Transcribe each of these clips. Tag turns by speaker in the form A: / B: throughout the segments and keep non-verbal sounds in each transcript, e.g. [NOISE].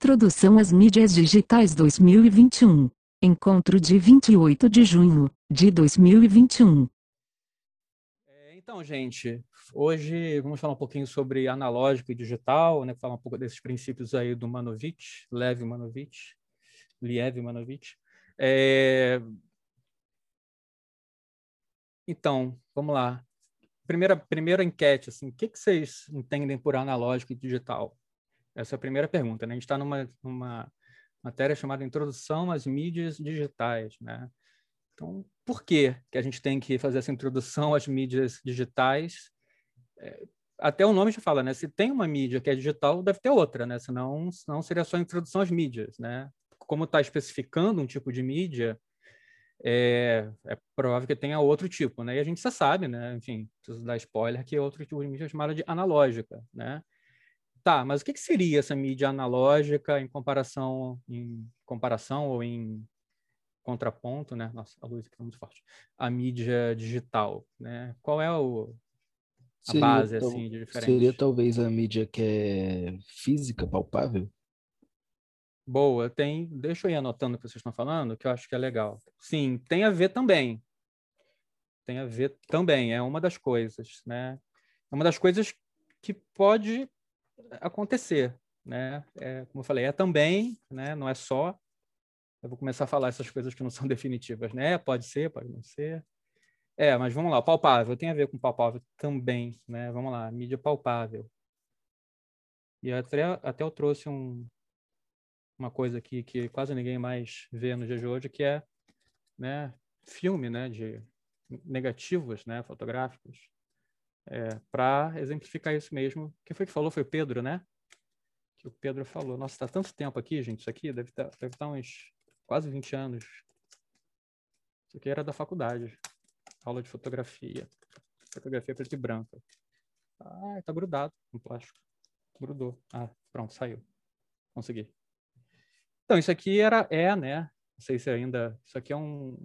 A: Introdução às Mídias Digitais 2021. Encontro de 28 de junho de 2021.
B: É, então, gente, hoje vamos falar um pouquinho sobre analógico e digital, né? Falar um pouco desses princípios aí do Manovich, Lev Manovich, Liev Manovich. É... Então, vamos lá. Primeira, primeira enquete, assim, o que, que vocês entendem por analógico e digital? Essa é a primeira pergunta. Né? A gente está numa, numa matéria chamada Introdução às Mídias Digitais. Né? Então, por que, que a gente tem que fazer essa introdução às mídias digitais? É, até o nome já fala, né? Se tem uma mídia que é digital, deve ter outra, né? Senão, senão seria só introdução às mídias, né? Como está especificando um tipo de mídia, é, é, provável que tenha outro tipo, né? E a gente já sabe, né? Enfim, preciso dar spoiler que é outro tipo de mídia é chamada de analógica, né? Tá, mas o que, que seria essa mídia analógica em comparação, em comparação ou em contraponto, né? Nossa, a luz aqui está muito forte. A mídia digital, né? Qual é o, a seria, base assim de diferença?
C: Seria talvez a mídia que é física, palpável?
B: Boa, tem. Deixa eu ir anotando o que vocês estão falando, que eu acho que é legal. Sim, tem a ver também. Tem a ver também, é uma das coisas, né? É uma das coisas que pode acontecer, né? É, como eu falei, é também, né? Não é só. Eu vou começar a falar essas coisas que não são [LAUGHS] definitivas, né? Pode ser, pode não ser. É, mas vamos lá, palpável tem a ver com palpável também, né? Vamos lá, mídia palpável. E até, até eu trouxe um, uma coisa aqui que quase ninguém mais vê no dia de hoje, que é né, filme né, de negativos né, fotográficos é, para exemplificar isso mesmo. Quem foi que falou? Foi o Pedro, né? Que o Pedro falou. Nossa, está tanto tempo aqui, gente. Isso aqui deve estar, tá, deve tá uns quase 20 anos. Isso aqui era da faculdade. Aula de fotografia. Fotografia preto e branca. Ah, está grudado no plástico. Grudou. Ah, pronto, saiu. Consegui. Então, isso aqui era, é, né? Não sei se ainda. Isso aqui é um.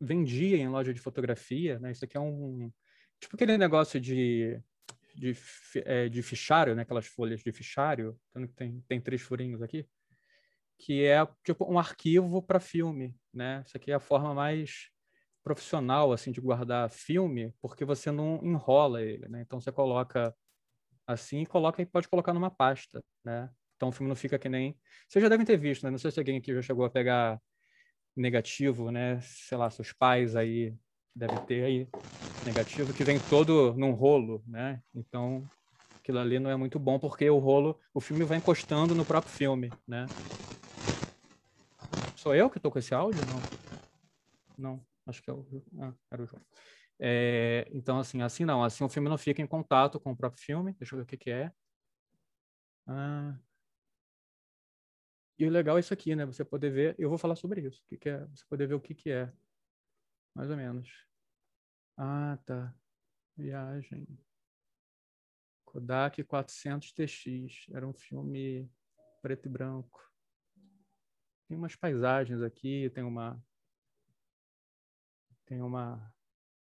B: Vendia em loja de fotografia, né? Isso aqui é um Tipo aquele negócio de, de, é, de fichário, né? Aquelas folhas de fichário, tem, tem três furinhos aqui, que é tipo um arquivo para filme, né? Isso aqui é a forma mais profissional assim de guardar filme, porque você não enrola ele, né? Então você coloca assim coloca e pode colocar numa pasta, né? Então o filme não fica que nem. Vocês já devem ter visto, né? Não sei se alguém aqui já chegou a pegar negativo, né? Sei lá, seus pais aí deve ter aí negativo que vem todo num rolo, né? Então aquilo ali não é muito bom porque o rolo, o filme vai encostando no próprio filme, né? Sou eu que estou com esse áudio? Não. Não, acho que é o, ah, era o João. É, então, assim, assim não. Assim o filme não fica em contato com o próprio filme. Deixa eu ver o que, que é. Ah. E o legal é isso aqui, né? Você poder ver. Eu vou falar sobre isso. Que, que é? Você poder ver o que, que é mais ou menos. Ah, tá. Viagem. Kodak 400 TX. Era um filme preto e branco. Tem umas paisagens aqui, tem uma tem uma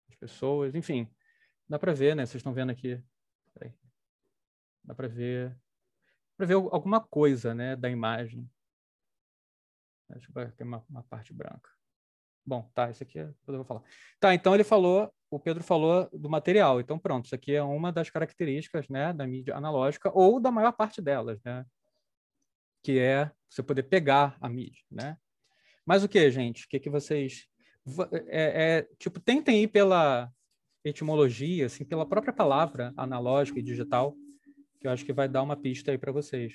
B: as pessoas, enfim. Dá para ver, né? Vocês estão vendo aqui. Dá para ver para ver alguma coisa, né, da imagem. Eu ver, tem uma, uma parte branca. Bom, tá, isso aqui é, eu vou falar. Tá, então ele falou, o Pedro falou do material. Então pronto, isso aqui é uma das características, né, da mídia analógica ou da maior parte delas, né? Que é você poder pegar a mídia, né? Mas o que, gente? O que que vocês é, é, tipo tentem ir pela etimologia, assim, pela própria palavra analógica e digital, que eu acho que vai dar uma pista aí para vocês.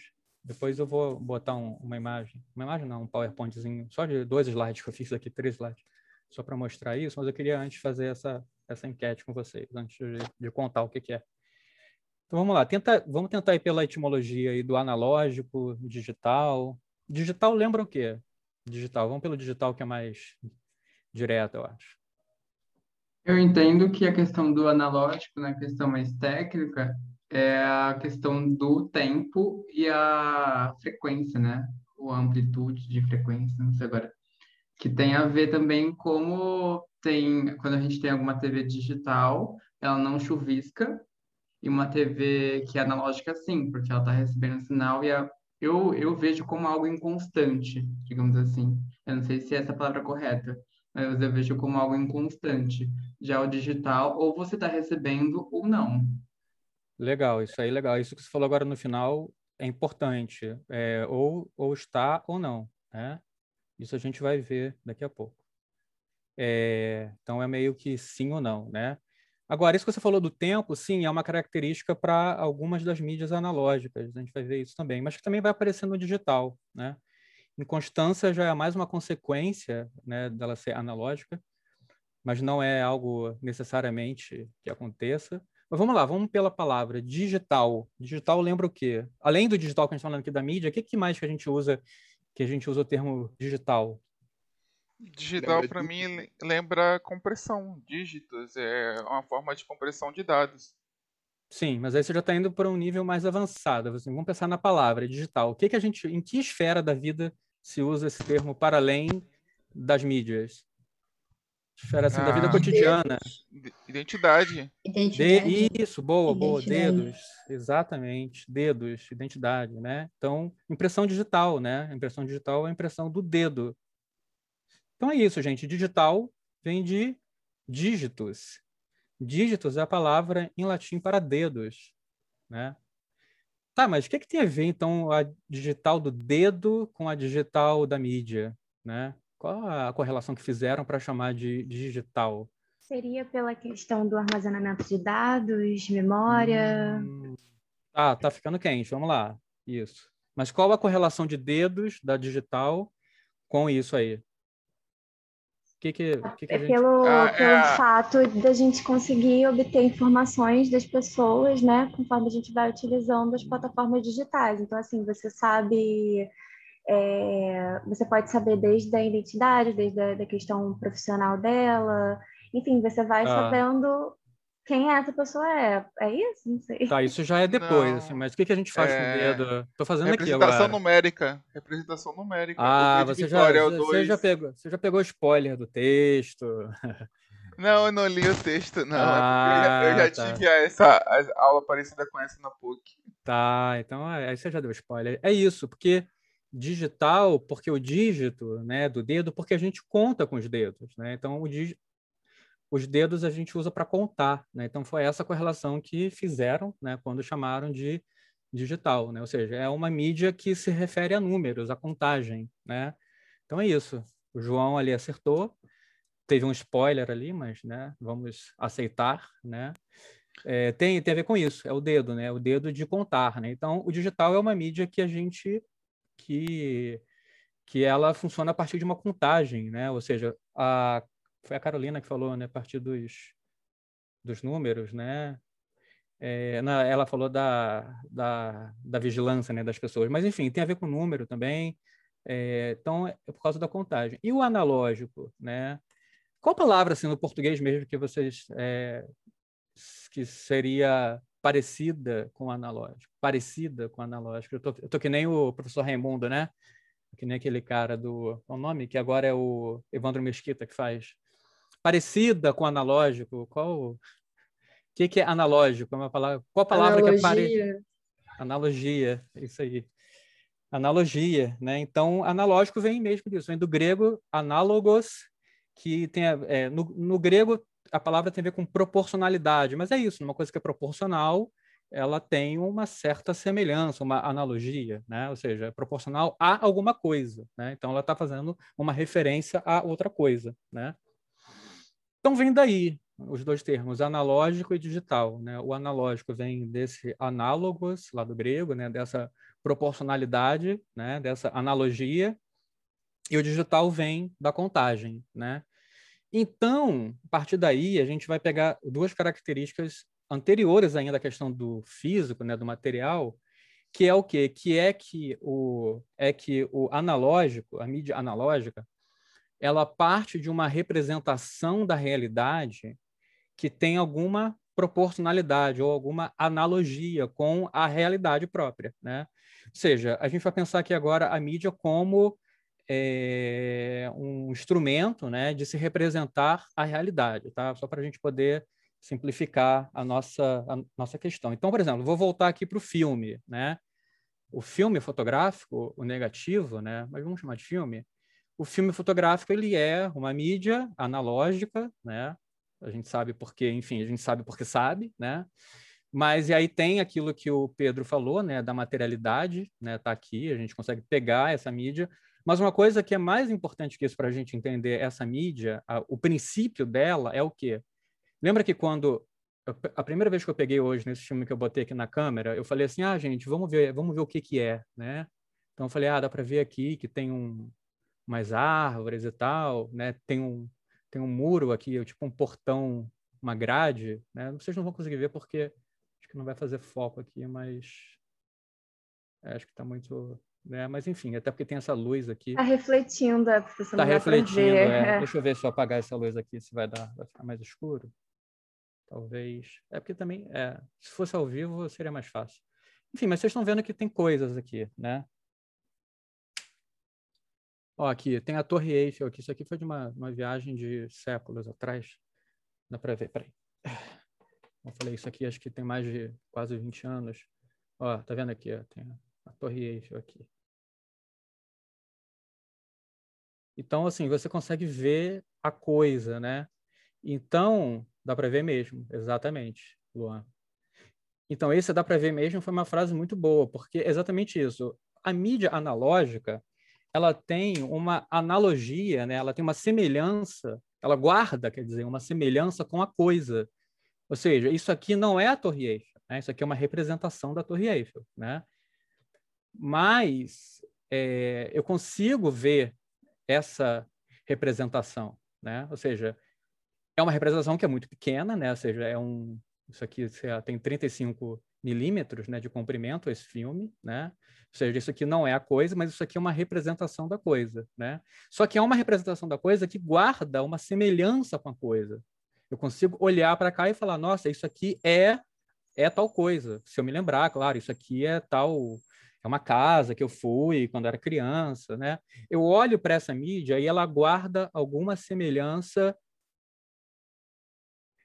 B: Depois eu vou botar um, uma imagem, uma imagem não, um PowerPointzinho, só de dois slides que eu fiz aqui, três slides, só para mostrar isso, mas eu queria antes fazer essa, essa enquete com vocês, antes de, de contar o que, que é. Então vamos lá, tenta, vamos tentar ir pela etimologia aí do analógico, digital. Digital lembra o quê? Digital, vamos pelo digital que é mais direto, eu acho.
D: Eu entendo que a questão do analógico, na né, questão mais técnica, é a questão do tempo e a frequência, né? Ou amplitude de frequência, não sei agora. Que tem a ver também como tem, quando a gente tem alguma TV digital, ela não chuvisca, e uma TV que é analógica sim, porque ela está recebendo sinal e a eu, eu vejo como algo inconstante, digamos assim. Eu não sei se é essa palavra correta, mas eu vejo como algo inconstante. Já o digital, ou você está recebendo ou não.
B: Legal, isso aí legal. Isso que você falou agora no final é importante. É, ou, ou está ou não. Né? Isso a gente vai ver daqui a pouco. É, então é meio que sim ou não, né? Agora, isso que você falou do tempo, sim, é uma característica para algumas das mídias analógicas, a gente vai ver isso também, mas que também vai aparecer no digital, né? Inconstância já é mais uma consequência, né, dela ser analógica, mas não é algo necessariamente que aconteça. Mas vamos lá, vamos pela palavra digital. Digital lembra o quê? Além do digital que a gente está falando aqui da mídia, o que, que mais que a gente usa, que a gente usa o termo digital?
E: Digital para mim lembra compressão, dígitos, é uma forma de compressão de dados.
B: Sim, mas aí você já está indo para um nível mais avançado. Assim, vamos pensar na palavra digital. O que, que a gente, em que esfera da vida se usa esse termo para além das mídias? Esfera assim, ah, da vida ah. cotidiana.
E: Identidade.
B: Identidade. De, isso, boa, boa. Dedos, exatamente. Dedos, identidade, né? Então, impressão digital, né? Impressão digital é a impressão do dedo. Então é isso, gente. Digital vem de dígitos. Dígitos é a palavra em latim para dedos, né? Tá, mas o que, é que tem a ver, então, a digital do dedo com a digital da mídia, né? Qual a correlação que fizeram para chamar de digital?
F: Seria pela questão do armazenamento de dados, memória.
B: Hum, tá, tá ficando quente. Vamos lá. Isso. Mas qual a correlação de dedos da digital com isso aí? que que, que, que
F: é gente... pelo, ah, pelo é... fato da gente conseguir obter informações das pessoas, né, conforme a gente vai utilizando as plataformas digitais. Então, assim, você sabe, é, você pode saber desde a identidade, desde a da questão profissional dela, enfim, você vai ah. sabendo quem essa pessoa é. É isso? Não sei.
B: Tá, isso já é depois, assim, mas o que, que a gente faz é... com o é, dedo? Tô fazendo aqui
E: agora. Representação numérica. Representação numérica.
B: Ah, você já, você, já pegou, você já pegou spoiler do texto.
E: Não, eu não li o texto, não. Ah, eu [LAUGHS] já, eu já tá. tive essa aula parecida com essa na PUC.
B: Tá, então aí você já deu spoiler. É isso, porque digital, porque o dígito, né, do dedo, porque a gente conta com os dedos, né? Então dígito os dedos a gente usa para contar, né? Então foi essa correlação que fizeram, né, quando chamaram de digital, né? Ou seja, é uma mídia que se refere a números, a contagem, né? Então é isso. O João ali acertou. Teve um spoiler ali, mas, né, vamos aceitar, né? É, tem, tem a ver com isso, é o dedo, né? O dedo de contar, né? Então, o digital é uma mídia que a gente que que ela funciona a partir de uma contagem, né? Ou seja, a foi a Carolina que falou, né, a partir dos, dos números, né? É, na, ela falou da, da, da, vigilância né, das pessoas, mas enfim, tem a ver com número também. É, então, é por causa da contagem. E o analógico, né? Qual palavra, assim, no português mesmo, que vocês. É, que seria parecida com o analógico? Parecida com o analógico. Eu tô, eu tô que nem o professor Raimundo, né? Que nem aquele cara do. Qual o nome? Que agora é o Evandro Mesquita que faz parecida com analógico? Qual o que, que é analógico? É uma palavra, qual a palavra Analogia. que é parecida? Analogia, isso aí. Analogia, né? Então, analógico vem mesmo disso, vem do grego análogos, que tem é, no, no grego a palavra tem a ver com proporcionalidade, mas é isso, uma coisa que é proporcional, ela tem uma certa semelhança, uma analogia, né? Ou seja, é proporcional a alguma coisa, né? Então ela está fazendo uma referência a outra coisa, né? Então vem daí os dois termos, analógico e digital. Né? O analógico vem desse análogos, lá do grego, né? dessa proporcionalidade, né? dessa analogia, e o digital vem da contagem. Né? Então, a partir daí, a gente vai pegar duas características anteriores ainda à questão do físico, né? do material, que é o quê? Que é que o, é que o analógico, a mídia analógica, ela parte de uma representação da realidade que tem alguma proporcionalidade ou alguma analogia com a realidade própria, né? Ou seja, a gente vai pensar aqui agora a mídia como é, um instrumento, né, de se representar a realidade, tá? Só para a gente poder simplificar a nossa a nossa questão. Então, por exemplo, vou voltar aqui para o filme, né? o filme fotográfico, o negativo, né? Mas vamos chamar de filme. O filme fotográfico ele é uma mídia analógica, né? A gente sabe porque, enfim, a gente sabe porque sabe, né? Mas e aí tem aquilo que o Pedro falou, né, da materialidade, né, tá aqui, a gente consegue pegar essa mídia. Mas uma coisa que é mais importante que isso para a gente entender essa mídia, a, o princípio dela é o quê? Lembra que quando a primeira vez que eu peguei hoje nesse filme que eu botei aqui na câmera, eu falei assim, ah, gente, vamos ver, vamos ver o que que é, né? Então eu falei, ah, dá para ver aqui que tem um mais árvores e tal, né? Tem um tem um muro aqui, tipo um portão, uma grade, né? Vocês não vão conseguir ver porque acho que não vai fazer foco aqui, mas é, acho que está muito, né? Mas enfim, até porque tem essa luz aqui.
F: Está refletindo, é porque você tá refletindo,
B: é. Deixa eu ver se eu apagar essa luz aqui, se vai dar, vai ficar mais escuro. Talvez. É porque também, é, se fosse ao vivo, seria mais fácil. Enfim, mas vocês estão vendo que tem coisas aqui, né? Ó, aqui, tem a Torre Eiffel aqui. Isso aqui foi de uma, uma viagem de séculos atrás. Dá para ver, peraí. Eu falei isso aqui, acho que tem mais de quase 20 anos. Ó, tá vendo aqui? Ó, tem Torre Eiffel aqui. Então, assim, você consegue ver a coisa, né? Então, Dá para ver mesmo, exatamente, Luan. Então, esse dá para ver mesmo foi uma frase muito boa, porque é exatamente isso. A mídia analógica, ela tem uma analogia, né? ela tem uma semelhança, ela guarda, quer dizer, uma semelhança com a coisa. Ou seja, isso aqui não é a Torre Eiffel, né? isso aqui é uma representação da Torre Eiffel. Né? Mas é, eu consigo ver essa representação. Né? Ou seja, é uma representação que é muito pequena, né? Ou seja, é um isso aqui tem 35 milímetros né, de comprimento esse filme, né? Ou seja, isso aqui não é a coisa, mas isso aqui é uma representação da coisa, né? Só que é uma representação da coisa que guarda uma semelhança com a coisa. Eu consigo olhar para cá e falar, nossa, isso aqui é é tal coisa. Se eu me lembrar, claro, isso aqui é tal é uma casa que eu fui quando era criança, né? Eu olho para essa mídia e ela guarda alguma semelhança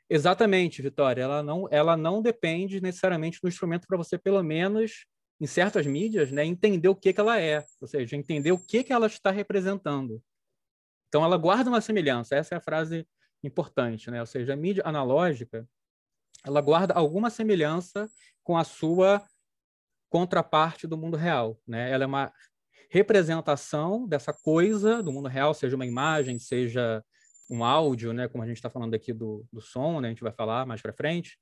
B: Exatamente, Vitória. Ela não, ela não depende necessariamente do instrumento para você, pelo menos em certas mídias, né, entender o que, que ela é, ou seja, entender o que, que ela está representando. Então, ela guarda uma semelhança. Essa é a frase importante, né? Ou seja, a mídia analógica ela guarda alguma semelhança com a sua contraparte do mundo real, né? Ela é uma representação dessa coisa do mundo real, seja uma imagem, seja um áudio, né, como a gente está falando aqui do, do som, né, a gente vai falar mais para frente,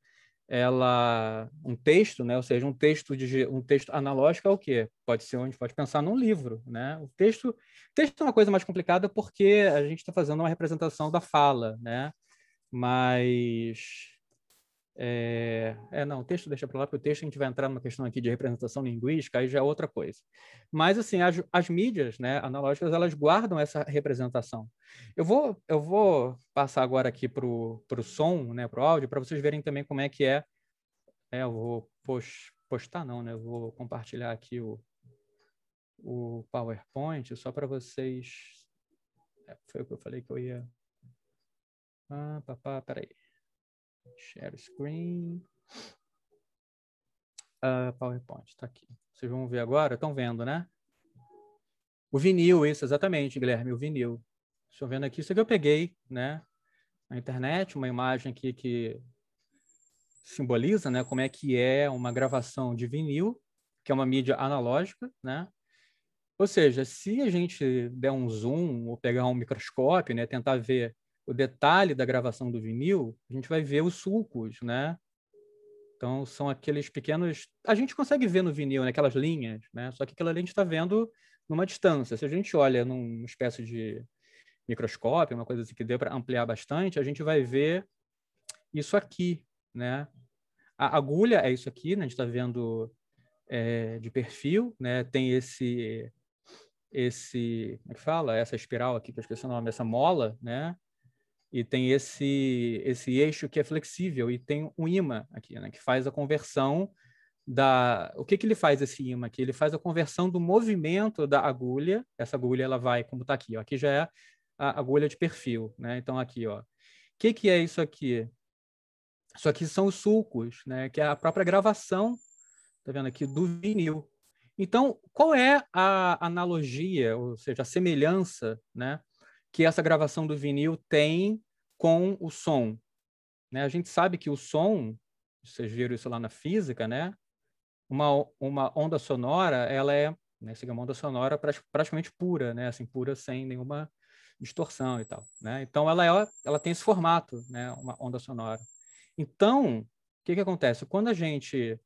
B: ela um texto, né, ou seja, um texto de um texto analógico é o quê? Pode ser onde pode pensar num livro, né? O texto, texto é uma coisa mais complicada porque a gente está fazendo uma representação da fala, né? Mas é, é, não, o texto deixa para lá, porque o texto a gente vai entrar numa questão aqui de representação linguística, aí já é outra coisa. Mas, assim, as, as mídias né, analógicas, elas guardam essa representação. Eu vou, eu vou passar agora aqui para o som, né, para o áudio, para vocês verem também como é que é. é eu vou post, postar, não, né? Eu vou compartilhar aqui o, o PowerPoint, só para vocês... É, foi o que eu falei que eu ia... Ah, papá, peraí. Share screen. Uh, PowerPoint, está aqui. Vocês vão ver agora? Estão vendo, né? O vinil, isso, exatamente, Guilherme, o vinil. Estou vendo aqui, isso aqui eu peguei, né? Na internet, uma imagem aqui que simboliza, né? Como é que é uma gravação de vinil, que é uma mídia analógica, né? Ou seja, se a gente der um zoom ou pegar um microscópio, né, tentar ver o detalhe da gravação do vinil, a gente vai ver os sulcos, né? Então, são aqueles pequenos... A gente consegue ver no vinil, né? aquelas linhas, né? Só que aquela ali a gente está vendo numa distância. Se a gente olha numa espécie de microscópio, uma coisa assim que dê para ampliar bastante, a gente vai ver isso aqui, né? A agulha é isso aqui, né? A gente está vendo é, de perfil, né? Tem esse esse, como é que fala? Essa espiral aqui, que eu esqueci o nome, essa mola, né? E tem esse esse eixo que é flexível e tem um imã aqui, né, que faz a conversão da o que que ele faz esse imã aqui? Ele faz a conversão do movimento da agulha. Essa agulha ela vai como está aqui, ó. Aqui já é a agulha de perfil, né? Então aqui, ó. O que que é isso aqui? Isso aqui são os sulcos, né? Que é a própria gravação, tá vendo aqui do vinil. Então, qual é a analogia, ou seja, a semelhança, né, que essa gravação do vinil tem com o som? Né? A gente sabe que o som, vocês viram isso lá na física, né? Uma, uma onda sonora, ela é, né, uma onda sonora praticamente pura, né? Assim, pura sem nenhuma distorção e tal, né? Então ela é, ela tem esse formato, né? Uma onda sonora. Então, o que que acontece? Quando a gente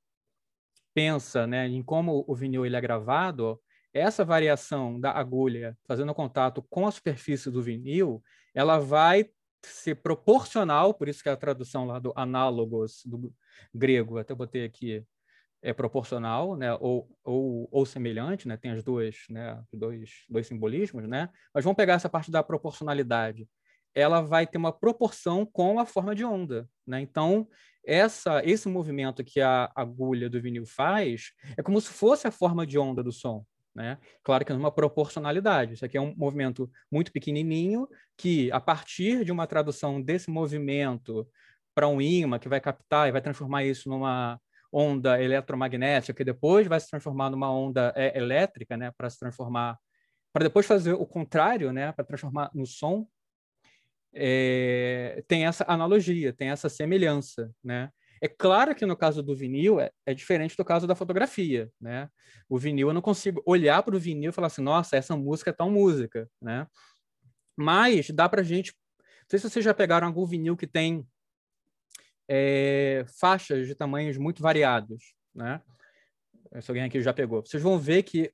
B: pensa, né, em como o vinil ele é gravado, essa variação da agulha fazendo contato com a superfície do vinil, ela vai ser proporcional, por isso que é a tradução lá do análogos do grego, até botei aqui, é proporcional, né, ou, ou, ou semelhante, né, tem as duas, né, dois, dois simbolismos, né, mas vamos pegar essa parte da proporcionalidade. Ela vai ter uma proporção com a forma de onda, né? Então, essa, esse movimento que a agulha do vinil faz é como se fosse a forma de onda do som, né? Claro que é uma proporcionalidade. Isso aqui é um movimento muito pequenininho que, a partir de uma tradução desse movimento para um ímã que vai captar e vai transformar isso numa onda eletromagnética, que depois vai se transformar numa onda é, elétrica, né, para se transformar, para depois fazer o contrário, né, para transformar no som, é, tem essa analogia, tem essa semelhança, né? É claro que no caso do vinil é, é, diferente do caso da fotografia, né? O vinil eu não consigo olhar para o vinil e falar assim, nossa, essa música é tal música, né? Mas dá para gente, não sei se vocês já pegaram algum vinil que tem é, faixas de tamanhos muito variados, né? Se alguém aqui já pegou, vocês vão ver que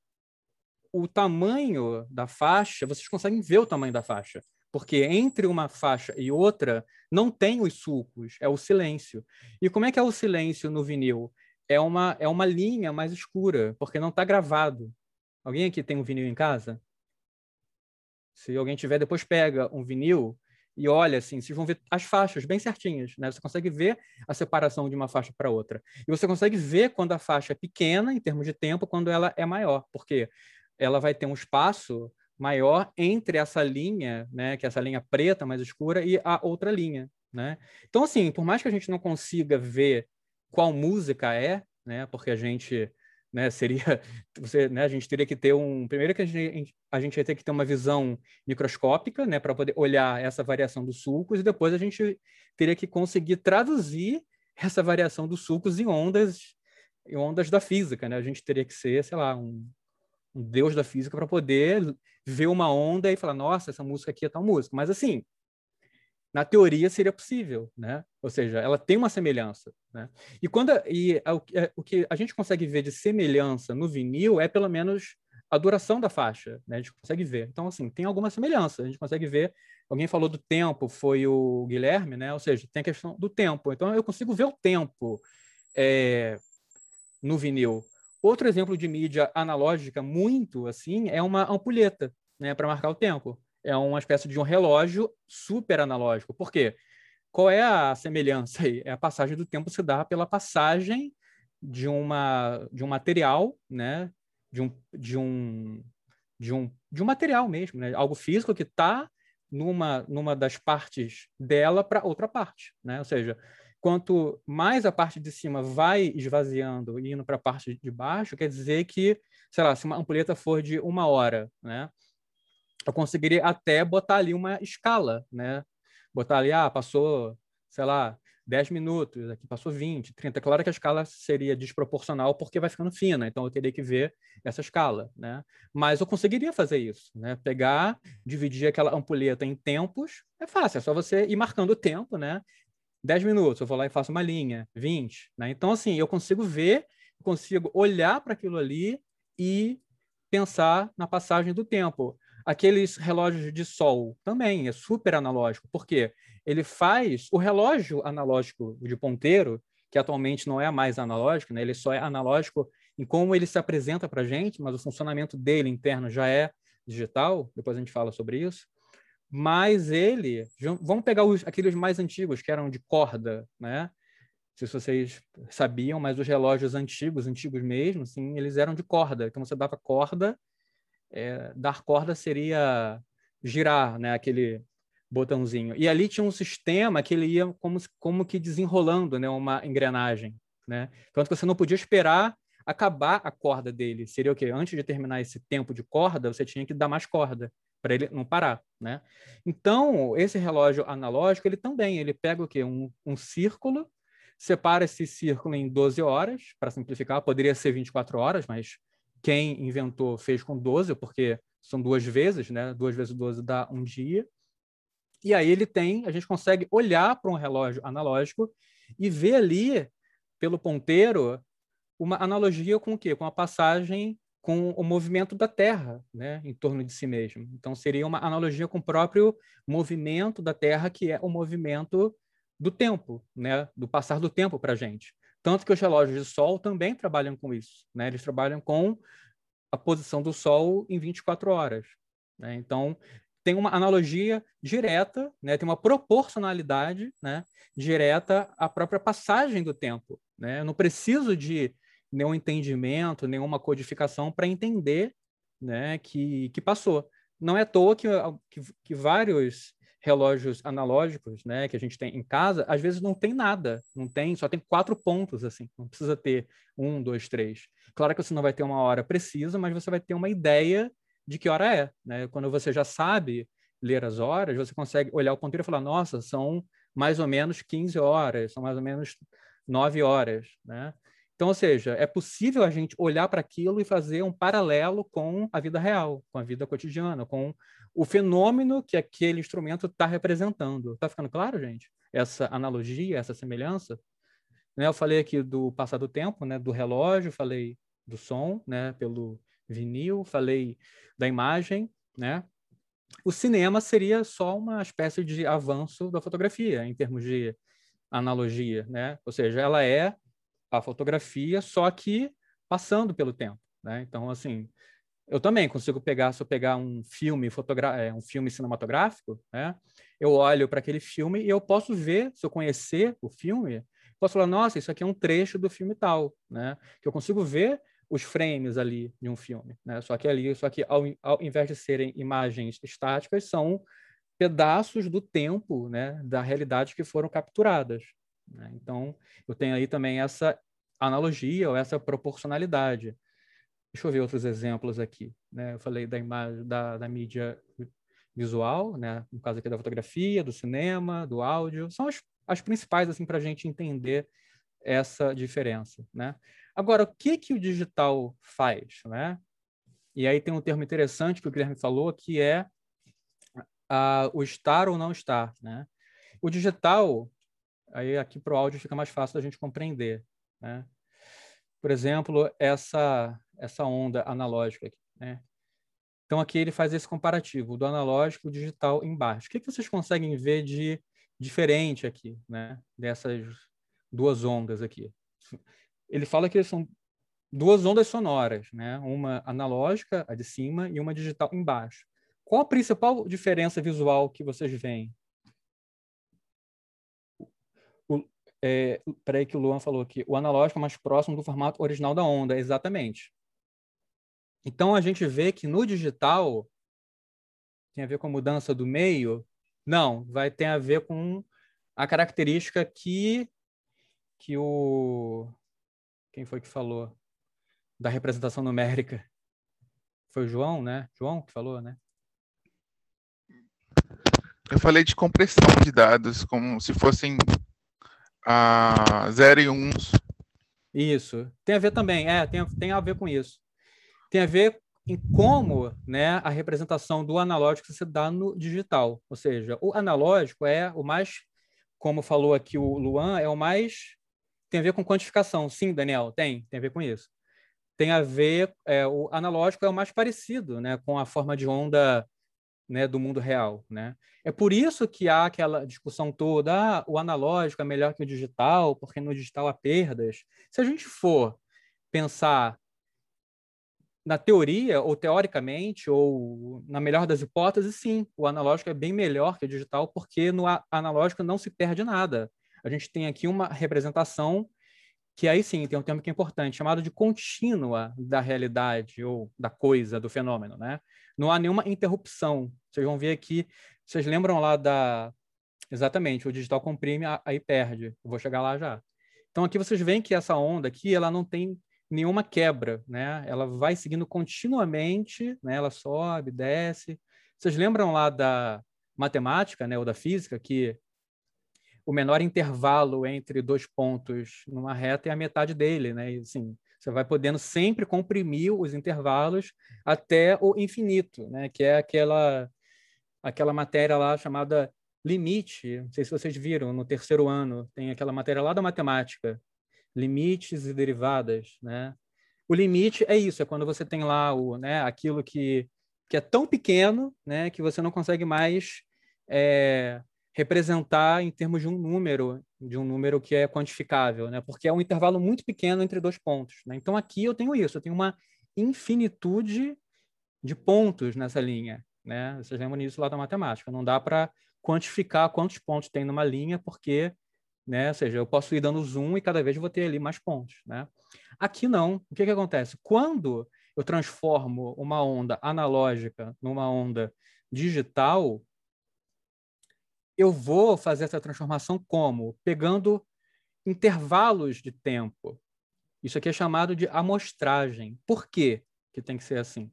B: o tamanho da faixa, vocês conseguem ver o tamanho da faixa, porque entre uma faixa e outra não tem os sulcos, é o silêncio. E como é que é o silêncio no vinil? É uma, é uma linha mais escura, porque não está gravado. Alguém aqui tem um vinil em casa? Se alguém tiver, depois pega um vinil e olha assim, vocês vão ver as faixas bem certinhas, né? Você consegue ver a separação de uma faixa para outra. E você consegue ver quando a faixa é pequena em termos de tempo, quando ela é maior, porque ela vai ter um espaço maior entre essa linha, né, que é essa linha preta mais escura e a outra linha, né? Então assim, por mais que a gente não consiga ver qual música é, né, porque a gente né, seria [LAUGHS] você, né, a gente teria que ter um primeiro que a gente a gente ia ter que ter uma visão microscópica, né, para poder olhar essa variação dos sulcos e depois a gente teria que conseguir traduzir essa variação dos sulcos em ondas em ondas da física, né? A gente teria que ser, sei lá, um, um deus da física para poder ver uma onda e falar, nossa, essa música aqui é tal música. Mas assim, na teoria seria possível, né? Ou seja, ela tem uma semelhança, né? E quando e a, é, o que a gente consegue ver de semelhança no vinil é pelo menos a duração da faixa, né? A gente consegue ver. Então assim, tem alguma semelhança, a gente consegue ver. Alguém falou do tempo, foi o Guilherme, né? Ou seja, tem a questão do tempo. Então eu consigo ver o tempo é, no vinil. Outro exemplo de mídia analógica muito assim é uma ampulheta, né, para marcar o tempo é uma espécie de um relógio super analógico. Por quê? Qual é a semelhança aí? É a passagem do tempo se dá pela passagem de uma de um material, né? De um de um de um de um material mesmo, né? Algo físico que está numa numa das partes dela para outra parte, né? Ou seja, quanto mais a parte de cima vai esvaziando e indo para a parte de baixo, quer dizer que, sei lá, se uma ampulheta for de uma hora, né? eu conseguiria até botar ali uma escala, né? Botar ali, ah, passou, sei lá, 10 minutos, aqui passou 20, 30. Claro que a escala seria desproporcional porque vai ficando fina, então eu teria que ver essa escala, né? Mas eu conseguiria fazer isso, né? Pegar, dividir aquela ampulheta em tempos, é fácil, é só você ir marcando o tempo, né? 10 minutos, eu vou lá e faço uma linha, 20, né? Então, assim, eu consigo ver, consigo olhar para aquilo ali e pensar na passagem do tempo. Aqueles relógios de sol também é super analógico, porque ele faz o relógio analógico de ponteiro, que atualmente não é mais analógico, né? ele só é analógico em como ele se apresenta para a gente, mas o funcionamento dele interno já é digital, depois a gente fala sobre isso. Mas ele, vamos pegar os, aqueles mais antigos, que eram de corda, né? se vocês sabiam, mas os relógios antigos, antigos mesmo, assim, eles eram de corda. Então você dava corda é, dar corda seria girar, né, aquele botãozinho. E ali tinha um sistema que ele ia como, como que desenrolando, né, uma engrenagem, né? Tanto que você não podia esperar acabar a corda dele. Seria o quê? Antes de terminar esse tempo de corda, você tinha que dar mais corda para ele não parar, né? Então, esse relógio analógico, ele também, ele pega o quê? Um, um círculo, separa esse círculo em 12 horas, para simplificar, poderia ser 24 horas, mas quem inventou fez com 12, porque são duas vezes, né? Duas vezes 12 dá um dia. E aí ele tem, a gente consegue olhar para um relógio analógico e ver ali, pelo ponteiro, uma analogia com o quê? Com a passagem com o movimento da Terra, né, em torno de si mesmo. Então seria uma analogia com o próprio movimento da Terra, que é o movimento do tempo, né, do passar do tempo para a gente. Tanto que os relógios de Sol também trabalham com isso, né? Eles trabalham com a posição do Sol em 24 horas. Né? Então tem uma analogia direta, né? Tem uma proporcionalidade, né? Direta à própria passagem do tempo, né? Eu não preciso de nenhum entendimento, nenhuma codificação para entender né, que, que passou. Não é à toa que, que, que, vários relógios analógicos né, que a gente tem em casa, às vezes não tem nada, não tem, só tem quatro pontos, assim, não precisa ter um, dois, três. Claro que você não vai ter uma hora precisa, mas você vai ter uma ideia de que hora é. Né? Quando você já sabe ler as horas, você consegue olhar o ponteiro e falar, nossa, são mais ou menos 15 horas, são mais ou menos 9 horas, né? Então, ou seja, é possível a gente olhar para aquilo e fazer um paralelo com a vida real, com a vida cotidiana, com o fenômeno que aquele instrumento está representando. Está ficando claro, gente? Essa analogia, essa semelhança? Né? Eu falei aqui do passar do tempo, né? do relógio, falei do som, né? pelo vinil, falei da imagem, né? O cinema seria só uma espécie de avanço da fotografia em termos de analogia, né? Ou seja, ela é a fotografia, só que passando pelo tempo, né? Então, assim, eu também consigo pegar, se eu pegar um filme, é, um filme cinematográfico, né? Eu olho para aquele filme e eu posso ver, se eu conhecer o filme, posso falar, nossa, isso aqui é um trecho do filme tal, né? Que eu consigo ver os frames ali de um filme, né? Só que ali, só que ao, ao invés de serem imagens estáticas, são pedaços do tempo, né? Da realidade que foram capturadas, né? Então, eu tenho aí também essa analogia ou essa proporcionalidade. Deixa eu ver outros exemplos aqui. Né? Eu falei da imagem da, da mídia visual, né? no caso aqui da fotografia, do cinema, do áudio, são as, as principais assim para a gente entender essa diferença, né? Agora, o que que o digital faz, né? E aí tem um termo interessante que o Guilherme falou, que é uh, o estar ou não estar, né? O digital, Aí aqui para o áudio fica mais fácil da gente compreender. Né? Por exemplo, essa, essa onda analógica. Aqui, né? Então aqui ele faz esse comparativo do analógico e digital embaixo. O que, que vocês conseguem ver de diferente aqui, né? dessas duas ondas aqui? Ele fala que são duas ondas sonoras, né? uma analógica, a de cima, e uma digital embaixo. Qual a principal diferença visual que vocês veem é, peraí que o Luan falou aqui, o analógico é mais próximo do formato original da onda, exatamente. Então a gente vê que no digital tem a ver com a mudança do meio? Não, vai ter a ver com a característica que que o quem foi que falou da representação numérica? Foi o João, né? João que falou, né?
E: Eu falei de compressão de dados, como se fossem a 0 e 1. Uns.
B: Isso. Tem a ver também, é, tem, tem a ver com isso. Tem a ver em como né, a representação do analógico se dá no digital. Ou seja, o analógico é o mais, como falou aqui o Luan, é o mais. Tem a ver com quantificação. Sim, Daniel, tem, tem a ver com isso. Tem a ver, é, o analógico é o mais parecido né, com a forma de onda né, do mundo real. Né? É por isso que há aquela discussão toda, ah, o analógico é melhor que o digital, porque no digital há perdas. Se a gente for pensar na teoria, ou teoricamente, ou na melhor das hipóteses, sim, o analógico é bem melhor que o digital, porque no analógico não se perde nada. A gente tem aqui uma representação que aí sim tem um termo que é importante, chamado de contínua da realidade ou da coisa, do fenômeno, né? Não há nenhuma interrupção. Vocês vão ver aqui, vocês lembram lá da exatamente, o digital comprime aí perde. Eu vou chegar lá já. Então aqui vocês veem que essa onda aqui, ela não tem nenhuma quebra, né? Ela vai seguindo continuamente, né? Ela sobe, desce. Vocês lembram lá da matemática, né, ou da física, que o menor intervalo entre dois pontos numa reta é a metade dele, né? E, assim, você vai podendo sempre comprimir os intervalos até o infinito, né? Que é aquela aquela matéria lá chamada limite. Não sei se vocês viram no terceiro ano, tem aquela matéria lá da matemática, limites e derivadas, né? O limite é isso, é quando você tem lá o, né, aquilo que, que é tão pequeno, né, que você não consegue mais é, representar em termos de um número, de um número que é quantificável, né? Porque é um intervalo muito pequeno entre dois pontos. Né? Então aqui eu tenho isso, eu tenho uma infinitude de pontos nessa linha, né? Vocês lembram disso lá da matemática? Não dá para quantificar quantos pontos tem numa linha, porque, né? Ou seja, eu posso ir dando zoom e cada vez vou ter ali mais pontos, né? Aqui não. O que que acontece? Quando eu transformo uma onda analógica numa onda digital, eu vou fazer essa transformação como? Pegando intervalos de tempo. Isso aqui é chamado de amostragem. Por quê que tem que ser assim?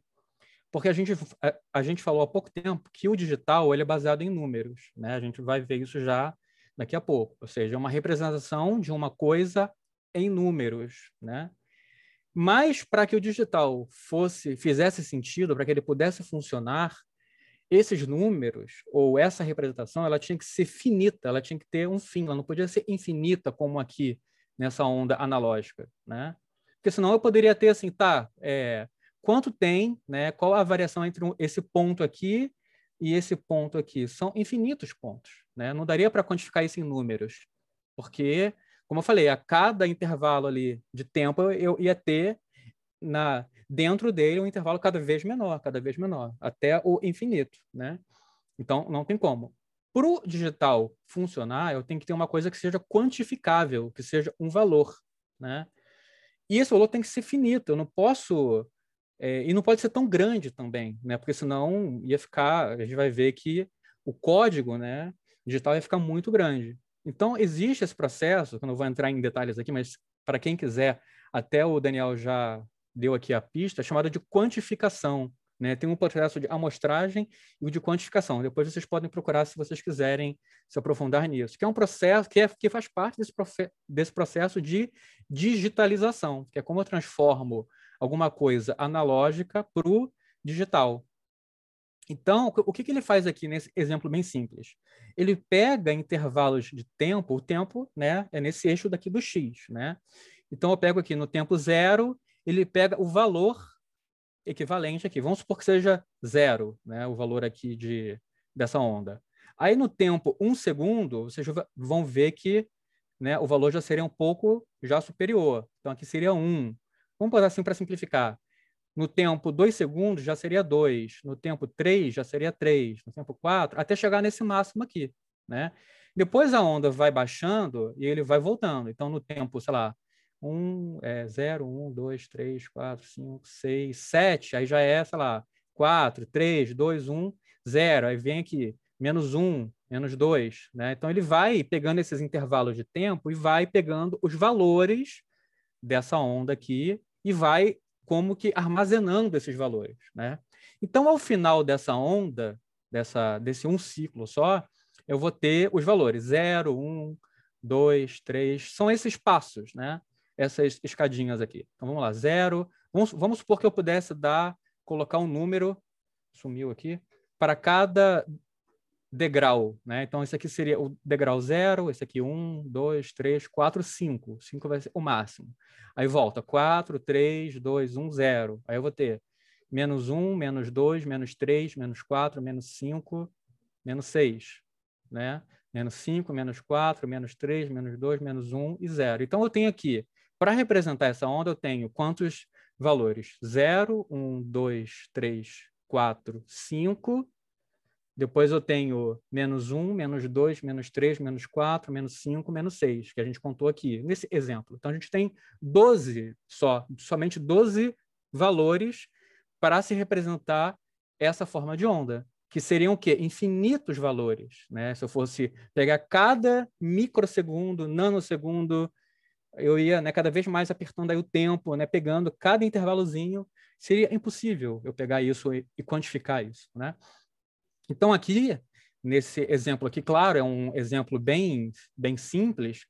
B: Porque a gente, a, a, gente falou há pouco tempo que o digital ele é baseado em números. Né? A gente vai ver isso já daqui a pouco. Ou seja, é uma representação de uma coisa em números. Né? Mas para que o digital fosse fizesse sentido, para que ele pudesse funcionar, esses números ou essa representação ela tinha que ser finita, ela tinha que ter um fim, ela não podia ser infinita como aqui nessa onda analógica, né? Porque senão eu poderia ter assim, tá, é, quanto tem, né? Qual a variação entre esse ponto aqui e esse ponto aqui? São infinitos pontos, né? Não daria para quantificar isso em números, porque, como eu falei, a cada intervalo ali de tempo eu ia ter na dentro dele um intervalo cada vez menor, cada vez menor, até o infinito, né? Então, não tem como. Para o digital funcionar, eu tenho que ter uma coisa que seja quantificável, que seja um valor, né? E esse valor tem que ser finito, eu não posso... É, e não pode ser tão grande também, né? Porque senão ia ficar... A gente vai ver que o código, né? Digital ia ficar muito grande. Então, existe esse processo, que eu não vou entrar em detalhes aqui, mas para quem quiser, até o Daniel já deu aqui a pista, chamada de quantificação. Né? Tem um processo de amostragem e o de quantificação. Depois vocês podem procurar se vocês quiserem se aprofundar nisso, que é um processo que, é, que faz parte desse, desse processo de digitalização, que é como eu transformo alguma coisa analógica para o digital. Então, o que, que ele faz aqui nesse exemplo bem simples? Ele pega intervalos de tempo, o tempo né, é nesse eixo daqui do x. Né? Então, eu pego aqui no tempo zero ele pega o valor equivalente aqui. Vamos supor que seja zero, né? o valor aqui de, dessa onda. Aí, no tempo um segundo, vocês vão ver que né, o valor já seria um pouco já superior. Então, aqui seria um. Vamos botar assim para simplificar. No tempo dois segundos, já seria dois. No tempo três, já seria três. No tempo quatro, até chegar nesse máximo aqui. Né? Depois a onda vai baixando e ele vai voltando. Então, no tempo, sei lá, 1, é, 0, 1, 2, 3, 4, 5, 6, 7, aí já é, sei lá, 4, 3, 2, 1, 0. Aí vem aqui, menos 1, menos 2. Né? Então, ele vai pegando esses intervalos de tempo e vai pegando os valores dessa onda aqui e vai como que armazenando esses valores. Né? Então, ao final dessa onda, dessa, desse um ciclo só, eu vou ter os valores 0, 1, 2, 3, são esses passos, né? essas escadinhas aqui. Então vamos lá, zero. Vamos, vamos supor que eu pudesse dar, colocar um número, sumiu aqui, para cada degrau, né? Então esse aqui seria o degrau zero, esse aqui um, dois, três, quatro, cinco. Cinco vai ser o máximo. Aí volta quatro, três, dois, um, zero. Aí eu vou ter menos um, menos dois, menos três, menos quatro, menos cinco, menos seis, né? Menos cinco, menos quatro, menos três, menos dois, menos um e zero. Então eu tenho aqui para representar essa onda, eu tenho quantos valores? 0, 1, 2, 3, 4, 5. Depois eu tenho menos 1, menos 2, menos 3, menos 4, menos 5, menos 6, que a gente contou aqui, nesse exemplo. Então, a gente tem 12 só, somente 12 valores para se representar essa forma de onda, que seriam o quê? Infinitos valores. Né? Se eu fosse pegar cada microsegundo, nanosegundo, eu ia né, cada vez mais apertando aí o tempo, né, pegando cada intervalozinho. Seria impossível eu pegar isso e, e quantificar isso. Né? Então, aqui, nesse exemplo aqui, claro, é um exemplo bem, bem simples,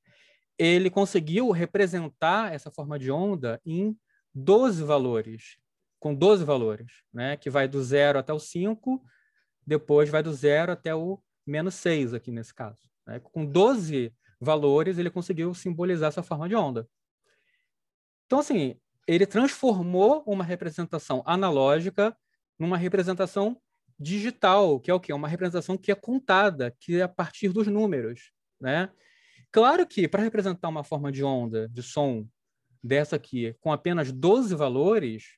B: ele conseguiu representar essa forma de onda em 12 valores, com 12 valores, né? que vai do 0 até o 5, depois vai do 0 até o menos 6 aqui nesse caso. Né? Com 12 valores, ele conseguiu simbolizar essa forma de onda. Então, assim, ele transformou uma representação analógica numa representação digital, que é o quê? Uma representação que é contada, que é a partir dos números, né? Claro que para representar uma forma de onda, de som dessa aqui, com apenas 12 valores,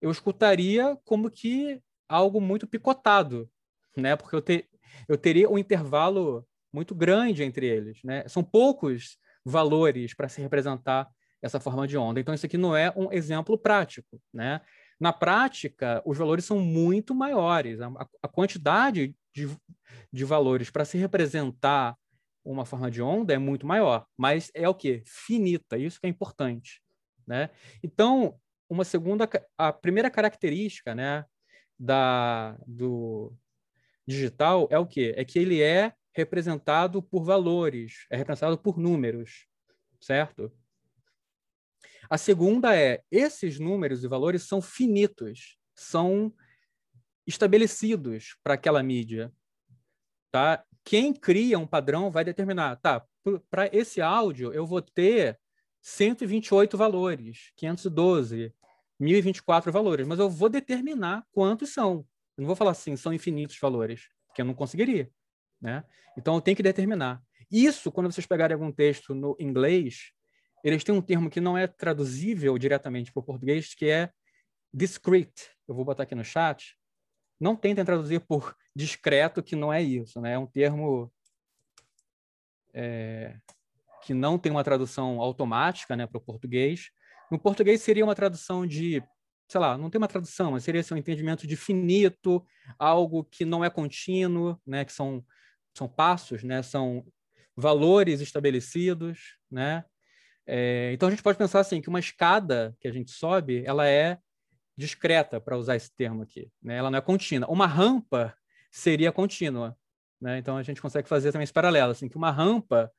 B: eu escutaria como que algo muito picotado, né? Porque eu, te, eu teria um intervalo muito grande entre eles, né? São poucos valores para se representar essa forma de onda. Então isso aqui não é um exemplo prático, né? Na prática, os valores são muito maiores. A, a quantidade de, de valores para se representar uma forma de onda é muito maior, mas é o que? Finita, isso que é importante. Né? Então, uma segunda, a primeira característica né, da, do digital é o que? É que ele é representado por valores, é representado por números, certo? A segunda é, esses números e valores são finitos, são estabelecidos para aquela mídia, tá? Quem cria um padrão vai determinar, tá? Para esse áudio eu vou ter 128 valores, 512, 1024 valores, mas eu vou determinar quantos são. Eu não vou falar assim, são infinitos valores, porque eu não conseguiria, né? Então eu tenho que determinar. Isso, quando vocês pegarem algum texto no inglês, eles têm um termo que não é traduzível diretamente para o português, que é discrete. Eu vou botar aqui no chat. Não tentem traduzir por discreto, que não é isso, né? É um termo é, que não tem uma tradução automática né, para o português. No português seria uma tradução de, sei lá, não tem uma tradução, mas seria assim, um entendimento de finito, algo que não é contínuo, né, que são, são passos, né, são valores estabelecidos, né? É, então a gente pode pensar assim que uma escada que a gente sobe, ela é discreta, para usar esse termo aqui, né? Ela não é contínua. Uma rampa seria contínua, né? Então a gente consegue fazer também esse paralelo, assim, que uma rampa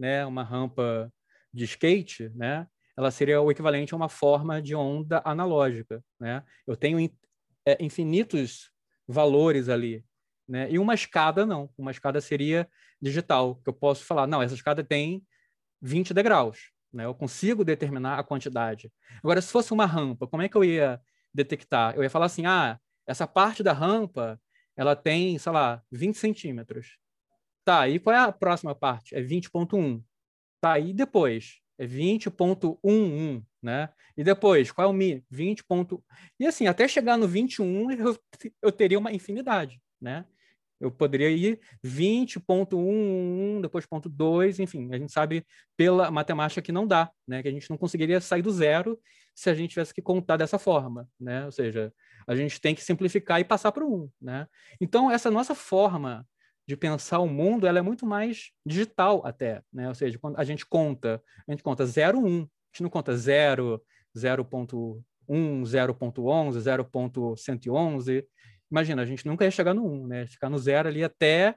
B: né, uma rampa de skate, né, ela seria o equivalente a uma forma de onda analógica, né? Eu tenho é, infinitos valores ali, né? E uma escada não, uma escada seria digital, que eu posso falar, não, essa escada tem 20 degraus, né? Eu consigo determinar a quantidade. Agora, se fosse uma rampa, como é que eu ia detectar? Eu ia falar assim, ah, essa parte da rampa, ela tem, sei lá, 20 centímetros. Tá, e qual é a próxima parte? É 20.1. Tá, e depois? É 20.11, né? E depois, qual é o Mi? 20. E assim, até chegar no 21, eu, eu teria uma infinidade, né? Eu poderia ir 20.11, depois ponto 2, enfim, a gente sabe pela matemática que não dá, né? Que a gente não conseguiria sair do zero se a gente tivesse que contar dessa forma, né? Ou seja, a gente tem que simplificar e passar para o 1, né? Então, essa nossa forma de pensar o mundo, ela é muito mais digital até, né? Ou seja, quando a gente conta, a gente conta 0, 1, a gente não conta 0, 0.1, 0.11, 0.111. Imagina, a gente nunca ia chegar no 1, né? Ficar no zero ali até,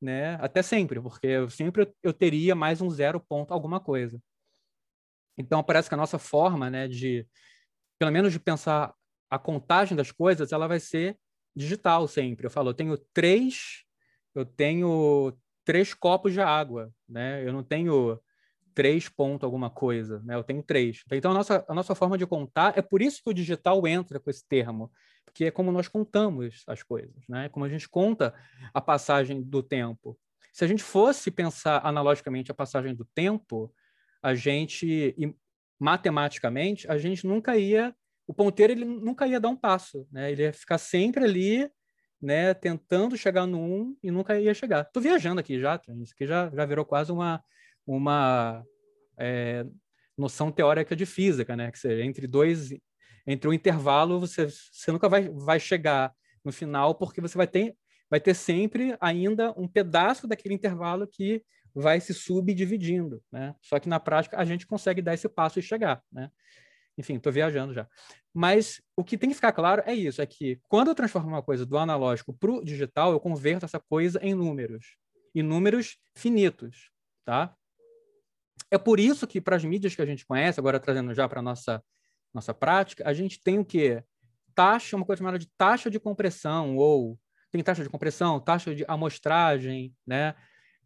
B: né? Até sempre, porque eu sempre eu teria mais um zero ponto alguma coisa. Então parece que a nossa forma, né, de pelo menos de pensar a contagem das coisas, ela vai ser digital sempre. Eu falo, eu tenho três eu tenho três copos de água, né? Eu não tenho três ponto alguma coisa, né? Eu tenho três. Então a nossa a nossa forma de contar é por isso que o digital entra com esse termo, porque é como nós contamos as coisas, né? Como a gente conta a passagem do tempo. Se a gente fosse pensar analogicamente a passagem do tempo, a gente matematicamente a gente nunca ia o ponteiro ele nunca ia dar um passo, né? Ele ia ficar sempre ali né, tentando chegar no 1 e nunca ia chegar. Estou viajando aqui já, isso aqui já, já virou quase uma, uma é, noção teórica de física, né? Que seja, entre dois, entre um intervalo, você, você nunca vai, vai chegar no final, porque você vai ter, vai ter sempre ainda um pedaço daquele intervalo que vai se subdividindo, né? Só que na prática a gente consegue dar esse passo e chegar, né? Enfim, estou viajando já. Mas o que tem que ficar claro é isso, é que quando eu transformo uma coisa do analógico para o digital, eu converto essa coisa em números, e números finitos, tá? É por isso que para as mídias que a gente conhece, agora trazendo já para nossa nossa prática, a gente tem o quê? Taxa, uma coisa chamada de taxa de compressão ou tem taxa de compressão, taxa de amostragem, né?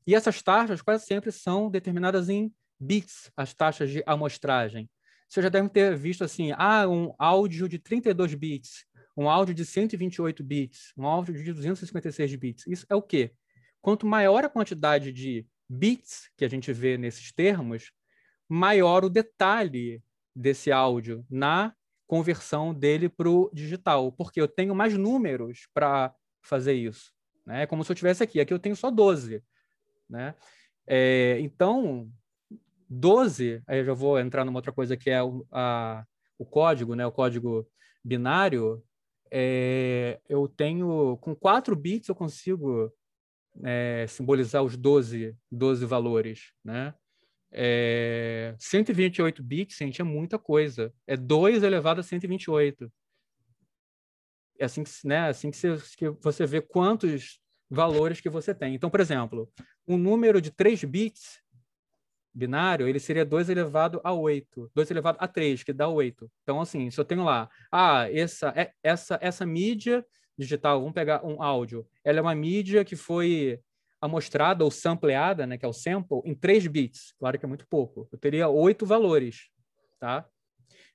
B: E essas taxas quase sempre são determinadas em bits, as taxas de amostragem. Você já deve ter visto assim, ah, um áudio de 32 bits, um áudio de 128 bits, um áudio de 256 bits. Isso é o quê? Quanto maior a quantidade de bits que a gente vê nesses termos, maior o detalhe desse áudio na conversão dele para o digital, porque eu tenho mais números para fazer isso. Né? É como se eu tivesse aqui. Aqui eu tenho só 12. Né? É, então, 12, aí eu já vou entrar numa outra coisa que é o, a, o código, né? o código binário. É, eu tenho, com 4 bits, eu consigo é, simbolizar os 12, 12 valores. Né? É, 128 bits, gente, é muita coisa. É 2 elevado a 128. É assim que, né, assim que, você, que você vê quantos valores que você tem. Então, por exemplo, um número de 3 bits binário, ele seria 2 elevado a 8. 2 elevado a 3, que dá 8. Então, assim, se eu tenho lá, ah, essa, é, essa, essa mídia digital, vamos pegar um áudio, ela é uma mídia que foi amostrada ou sampleada, né, que é o sample, em 3 bits. Claro que é muito pouco. Eu teria 8 valores, tá?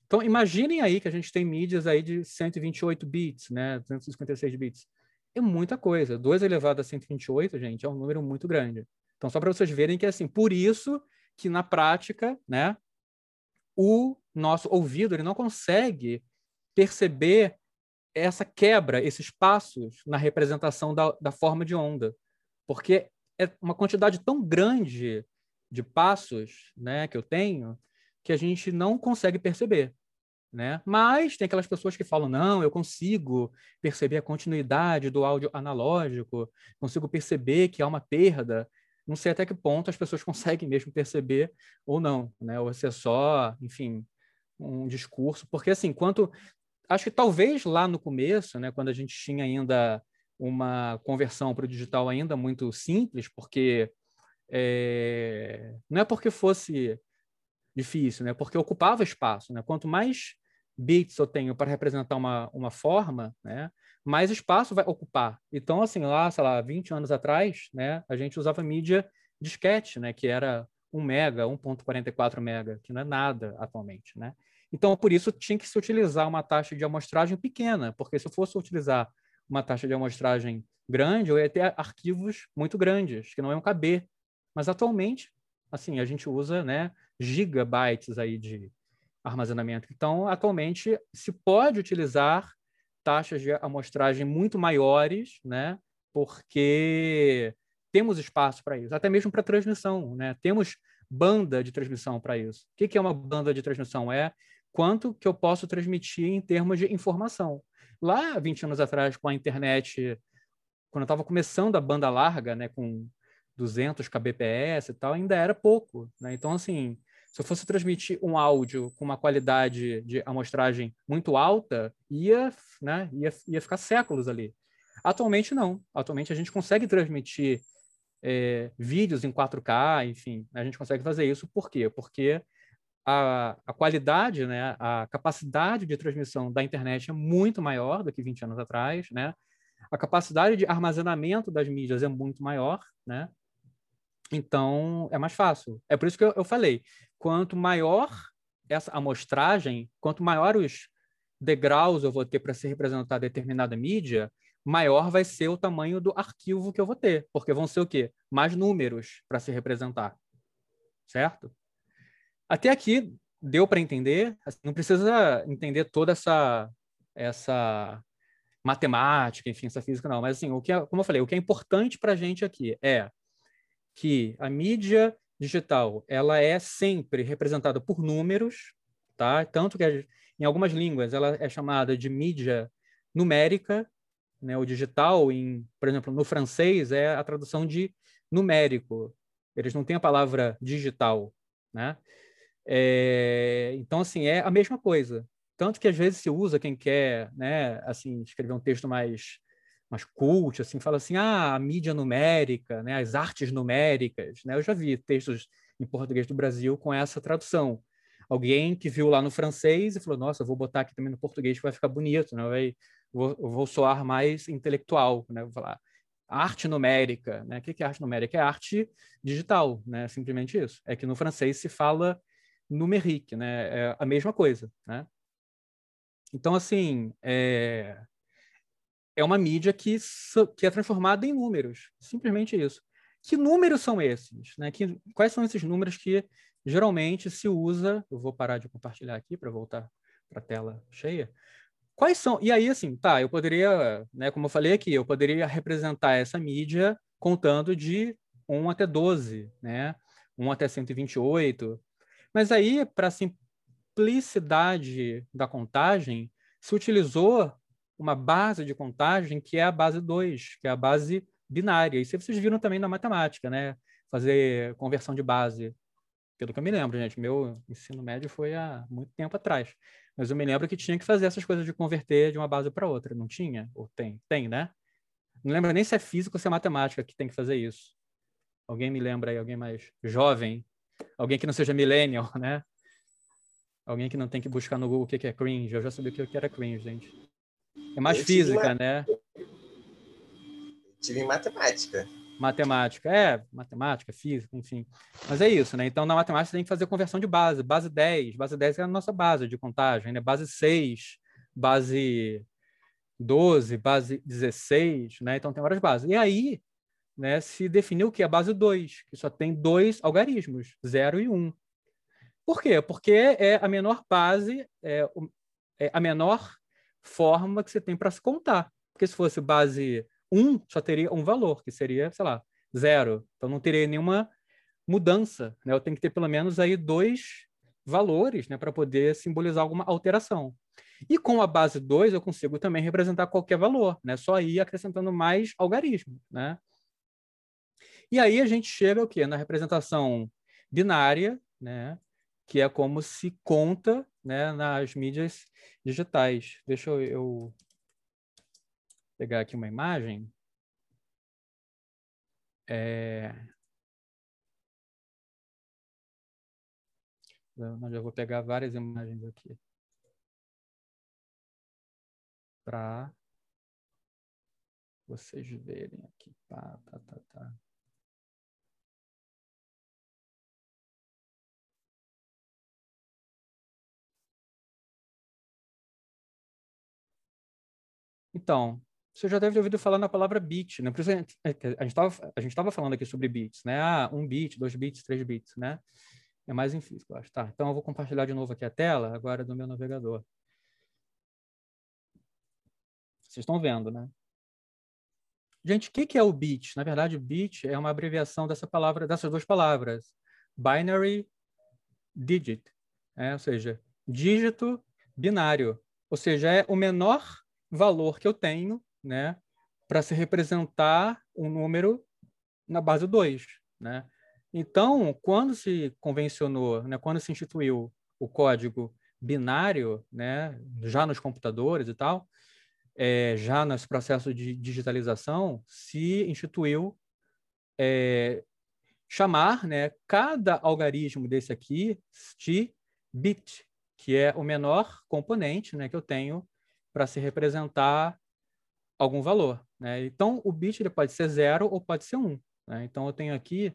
B: Então, imaginem aí que a gente tem mídias aí de 128 bits, né, 256 bits. É muita coisa. 2 elevado a 128, gente, é um número muito grande. Então, só para vocês verem que é assim, por isso que na prática, né, o nosso ouvido ele não consegue perceber essa quebra, esses passos na representação da, da forma de onda, porque é uma quantidade tão grande de passos, né, que eu tenho, que a gente não consegue perceber. Né? Mas tem aquelas pessoas que falam: não, eu consigo perceber a continuidade do áudio analógico, consigo perceber que há uma perda. Não sei até que ponto as pessoas [LAUGHS] conseguem mesmo perceber ou não, né? Ou se é só, enfim, um discurso. Porque, assim, quanto. Acho que talvez lá no começo, né, quando a gente tinha ainda uma conversão para o digital ainda muito simples, porque é... não é porque fosse difícil, né? Porque ocupava espaço, né? Quanto mais bits eu tenho para representar uma, uma forma, né? Mais espaço vai ocupar. Então, assim, lá, sei lá, 20 anos atrás, né? A gente usava mídia disquete, né? Que era 1 mega, 1.44 mega, que não é nada atualmente, né? Então, por isso, tinha que se utilizar uma taxa de amostragem pequena, porque se eu fosse utilizar uma taxa de amostragem grande, eu ia ter arquivos muito grandes, que não iam caber. Mas, atualmente, assim, a gente usa, né, gigabytes aí de armazenamento. Então, atualmente, se pode utilizar taxas de amostragem muito maiores, né? Porque temos espaço para isso, até mesmo para transmissão, né? Temos banda de transmissão para isso. O que é uma banda de transmissão? É quanto que eu posso transmitir em termos de informação. Lá, 20 anos atrás, com a internet, quando eu estava começando a banda larga, né, com 200 kbps e tal, ainda era pouco. Né? Então, assim, se eu fosse transmitir um áudio com uma qualidade de amostragem muito alta, ia, né, ia, ia ficar séculos ali. Atualmente, não. Atualmente, a gente consegue transmitir é, vídeos em 4K, enfim, a gente consegue fazer isso. Por quê? Porque a, a qualidade, né, a capacidade de transmissão da internet é muito maior do que 20 anos atrás, né? A capacidade de armazenamento das mídias é muito maior, né? Então, é mais fácil. É por isso que eu, eu falei, quanto maior essa amostragem, quanto maior os degraus eu vou ter para se representar determinada mídia, maior vai ser o tamanho do arquivo que eu vou ter, porque vão ser o quê? Mais números para se representar, certo? Até aqui deu para entender, assim, não precisa entender toda essa essa matemática, enfim, essa física não, mas assim, o que é, como eu falei, o que é importante para a gente aqui é que a mídia digital ela é sempre representada por números, tá? Tanto que em algumas línguas ela é chamada de mídia numérica, né? O digital, em, por exemplo, no francês é a tradução de numérico, eles não têm a palavra digital, né? É, então, assim, é a mesma coisa. Tanto que às vezes se usa quem quer, né, assim, escrever um texto mais mais cult, assim, fala assim, ah, a mídia numérica, né, as artes numéricas, né? Eu já vi textos em português do Brasil com essa tradução. Alguém que viu lá no francês e falou, nossa, vou botar aqui também no português que vai ficar bonito, né? Vai, vou, vou soar mais intelectual, né? Vou falar arte numérica, né? O que é arte numérica? É arte digital, né? Simplesmente isso. É que no francês se fala numérique, né? É a mesma coisa, né? Então, assim, é, é uma mídia que, que é transformada em números, simplesmente isso. Que números são esses? Né? Que, quais são esses números que geralmente se usa? Eu vou parar de compartilhar aqui para voltar para a tela cheia. Quais são? E aí, assim, tá, eu poderia, né, como eu falei aqui, eu poderia representar essa mídia contando de 1 até 12, né? 1 até 128. Mas aí, para simplicidade da contagem, se utilizou uma base de contagem que é a base 2, que é a base binária. Isso vocês viram também na matemática, né? Fazer conversão de base. Pelo que eu me lembro, gente, meu ensino médio foi há muito tempo atrás. Mas eu me lembro que tinha que fazer essas coisas de converter de uma base para outra. Não tinha? Ou tem? Tem, né? Não lembro nem se é física ou se é matemática que tem que fazer isso. Alguém me lembra aí? Alguém mais jovem? Alguém que não seja millennial, [LAUGHS] né? Alguém que não tem que buscar no Google o que é cringe. Eu já sabia o que era cringe, gente. É mais eu física, né?
G: Tive em matemática.
B: Matemática, é, matemática, física, enfim. Mas é isso, né? Então, na matemática, você tem que fazer conversão de base. Base 10. Base 10 é a nossa base de contagem, né? Base 6, base 12, base 16, né? Então, tem várias bases. E aí, né, se definiu que é a base 2, que só tem dois algarismos, 0 e 1. Um. Por quê? Porque é a menor base, é, é a menor forma que você tem para se contar. Porque se fosse base 1, só teria um valor, que seria, sei lá, zero. Então não teria nenhuma mudança. Né? Eu tenho que ter pelo menos aí dois valores né, para poder simbolizar alguma alteração. E com a base 2, eu consigo também representar qualquer valor, né? só ir acrescentando mais algarismos. Né? E aí a gente chega o quê? Na representação binária, né? que é como se conta né, nas mídias digitais. Deixa eu, pegar aqui uma imagem. É... Eu já vou pegar várias imagens aqui. Para vocês verem aqui. Tá, tá, tá, tá. Então, você já deve ter ouvido falar na palavra bit, né? Por a gente é, estava falando aqui sobre bits, né? Ah, um bit, dois bits, três bits, né? É mais em físico, eu acho. Tá, então eu vou compartilhar de novo aqui a tela, agora do meu navegador. Vocês estão vendo, né? Gente, o que, que é o bit? Na verdade, bit é uma abreviação dessa palavra, dessas duas palavras. Binary digit, né? ou seja, dígito binário. Ou seja, é o menor valor que eu tenho, né, para se representar um número na base 2, né? Então, quando se convencionou, né, quando se instituiu o código binário, né, já nos computadores e tal, é, já nesse processo de digitalização, se instituiu é, chamar né, cada algarismo desse aqui de bit, que é o menor componente né, que eu tenho para se representar algum valor. Né? Então, o bit ele pode ser zero ou pode ser um. Né? Então, eu tenho aqui,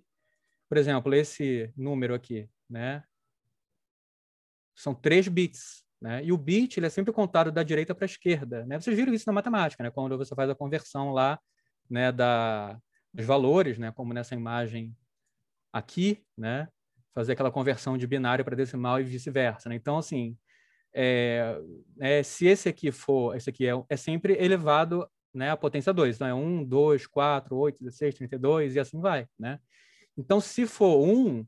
B: por exemplo, esse número aqui, né? são três bits. Né? E o bit ele é sempre contado da direita para a esquerda. Né? Vocês viram isso na matemática, né? quando você faz a conversão lá né, da, dos valores, né? como nessa imagem aqui, né? fazer aquela conversão de binário para decimal e vice-versa. Né? Então, assim, é, é, se esse aqui for, esse aqui é, é sempre elevado né, a potência 2. Então, é 1, 2, 4, 8, 16, 32 e assim vai. Né? Então, se for 1,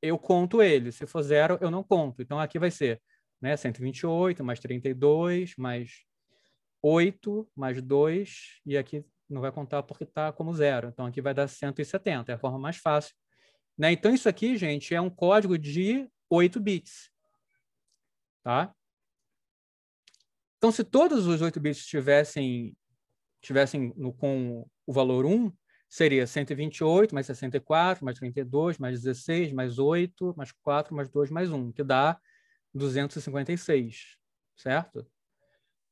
B: eu conto ele. Se for 0, eu não conto. Então, aqui vai ser né, 128 mais 32 mais 8 mais 2 e aqui não vai contar porque está como zero. Então, aqui vai dar 170. É a forma mais fácil Né? Então, isso aqui, gente, é um código de 8 bits. Tá? Então, se todos os 8 bits tivessem, tivessem no, com o valor 1, seria 128 mais 64, mais 32, mais 16, mais 8, mais 4, mais 2, mais 1, que dá 256, certo?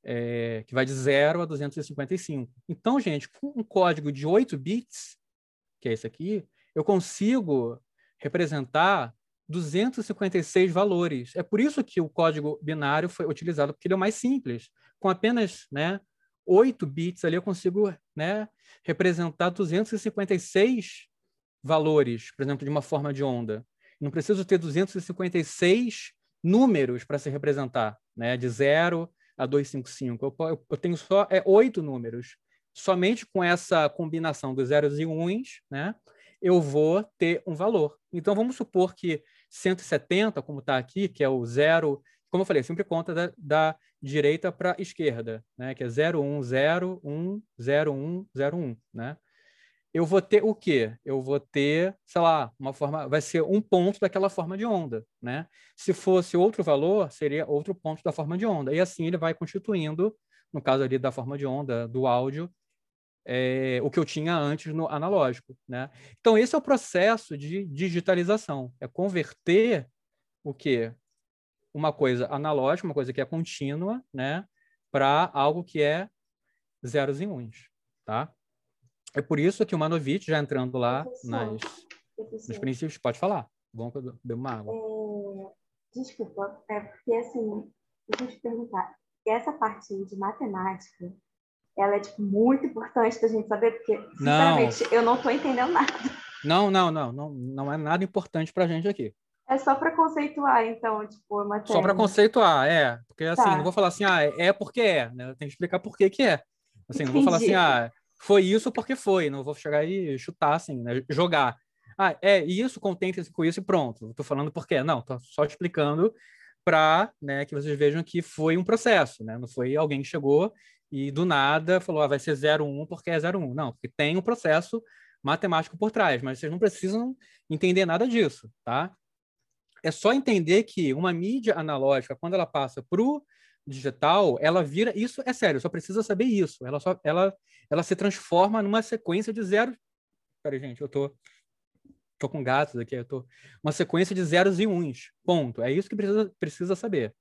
B: É, que vai de 0 a 255. Então, gente, com um código de 8 bits, que é esse aqui, eu consigo representar 256 valores. É por isso que o código binário foi utilizado, porque ele é o mais simples. Com apenas né, 8 bits ali, eu consigo né, representar 256 valores, por exemplo, de uma forma de onda. Não preciso ter 256 números para se representar, né, de 0 a 255. Eu, eu tenho só é, 8 números. Somente com essa combinação dos zeros e uns, né, eu vou ter um valor. Então, vamos supor que 170, como está aqui, que é o zero, como eu falei, sempre conta da, da direita para a esquerda, né? que é 01010101, né? Eu vou ter o quê? Eu vou ter, sei lá, uma forma, vai ser um ponto daquela forma de onda, né? Se fosse outro valor, seria outro ponto da forma de onda. E assim ele vai constituindo, no caso ali da forma de onda do áudio, é, o que eu tinha antes no analógico. Né? Então, esse é o processo de digitalização, é converter o que uma coisa analógica, uma coisa que é contínua, né, para algo que é zeros e uns, tá? É por isso que o Manovich, já entrando lá nas, nos princípios, pode falar. Bom que eu bebo uma água.
F: É, desculpa, é porque assim, deixa eu te perguntar, essa parte de matemática, ela é tipo, muito importante da gente saber, porque, sinceramente, não. eu não estou entendendo nada.
B: Não, não, não, não, não é nada importante para a gente aqui.
F: É só para conceituar, então, tipo, matéria.
B: Só para conceituar, é. Porque assim, tá. não vou falar assim, ah, é porque é, né? Eu tenho que explicar por que que é. Assim, não vou falar assim, ah, foi isso porque foi. Não vou chegar e chutar, assim, né? Jogar. Ah, é isso, contente com isso e pronto. Estou falando por quê. Não, estou só explicando para né, que vocês vejam que foi um processo, né? Não foi alguém que chegou e do nada falou, ah, vai ser 01 porque é 01. Não, porque tem um processo matemático por trás, mas vocês não precisam entender nada disso, tá? É só entender que uma mídia analógica, quando ela passa para o digital, ela vira. Isso é sério, só precisa saber isso. Ela, só, ela, ela se transforma numa sequência de zero. Peraí, gente, eu tô, tô com gatos aqui. Eu tô... Uma sequência de zeros e uns. Ponto. É isso que precisa, precisa saber.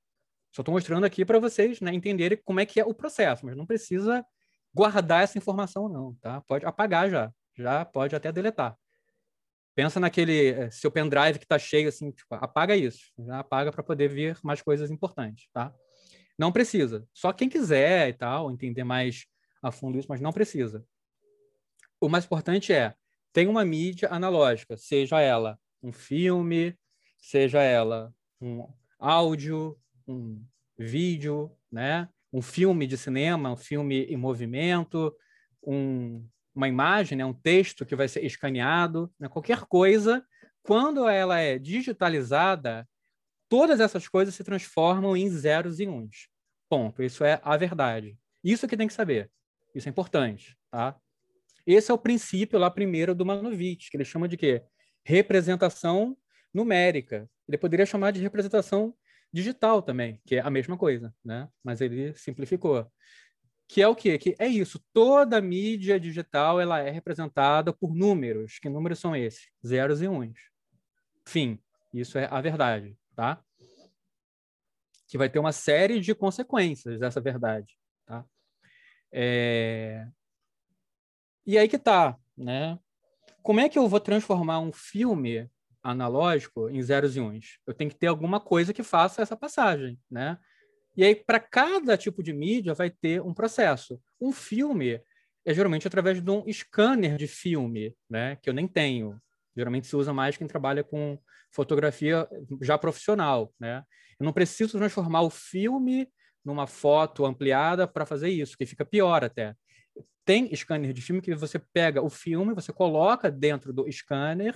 B: Só estou mostrando aqui para vocês né, entenderem como é que é o processo, mas não precisa guardar essa informação, não. Tá? Pode apagar já. Já pode até deletar. Pensa naquele eh, seu pendrive que está cheio, assim, tipo, apaga isso. Já apaga para poder ver mais coisas importantes, tá? Não precisa. Só quem quiser e tal, entender mais a fundo isso, mas não precisa. O mais importante é, tem uma mídia analógica, seja ela um filme, seja ela um áudio, um vídeo, né? um filme de cinema, um filme em movimento, um, uma imagem, né? um texto que vai ser escaneado, né? qualquer coisa, quando ela é digitalizada, todas essas coisas se transformam em zeros e uns. Ponto. Isso é a verdade. Isso que tem que saber. Isso é importante, tá? Esse é o princípio lá primeiro do Manovich, que ele chama de quê? Representação numérica. Ele poderia chamar de representação digital também, que é a mesma coisa, né? Mas ele simplificou. Que é o quê? Que é isso. Toda mídia digital ela é representada por números. Que números são esses? Zeros e uns. Fim. Isso é a verdade, tá? Que vai ter uma série de consequências dessa verdade, tá? É... E aí que tá, né? Como é que eu vou transformar um filme analógico em zeros e uns. Eu tenho que ter alguma coisa que faça essa passagem, né? E aí, para cada tipo de mídia, vai ter um processo. Um filme é geralmente através de um scanner de filme, né? Que eu nem tenho. Geralmente se usa mais quem trabalha com fotografia já profissional, né? Eu não preciso transformar o filme numa foto ampliada para fazer isso, que fica pior até. Tem scanner de filme que você pega o filme, você coloca dentro do scanner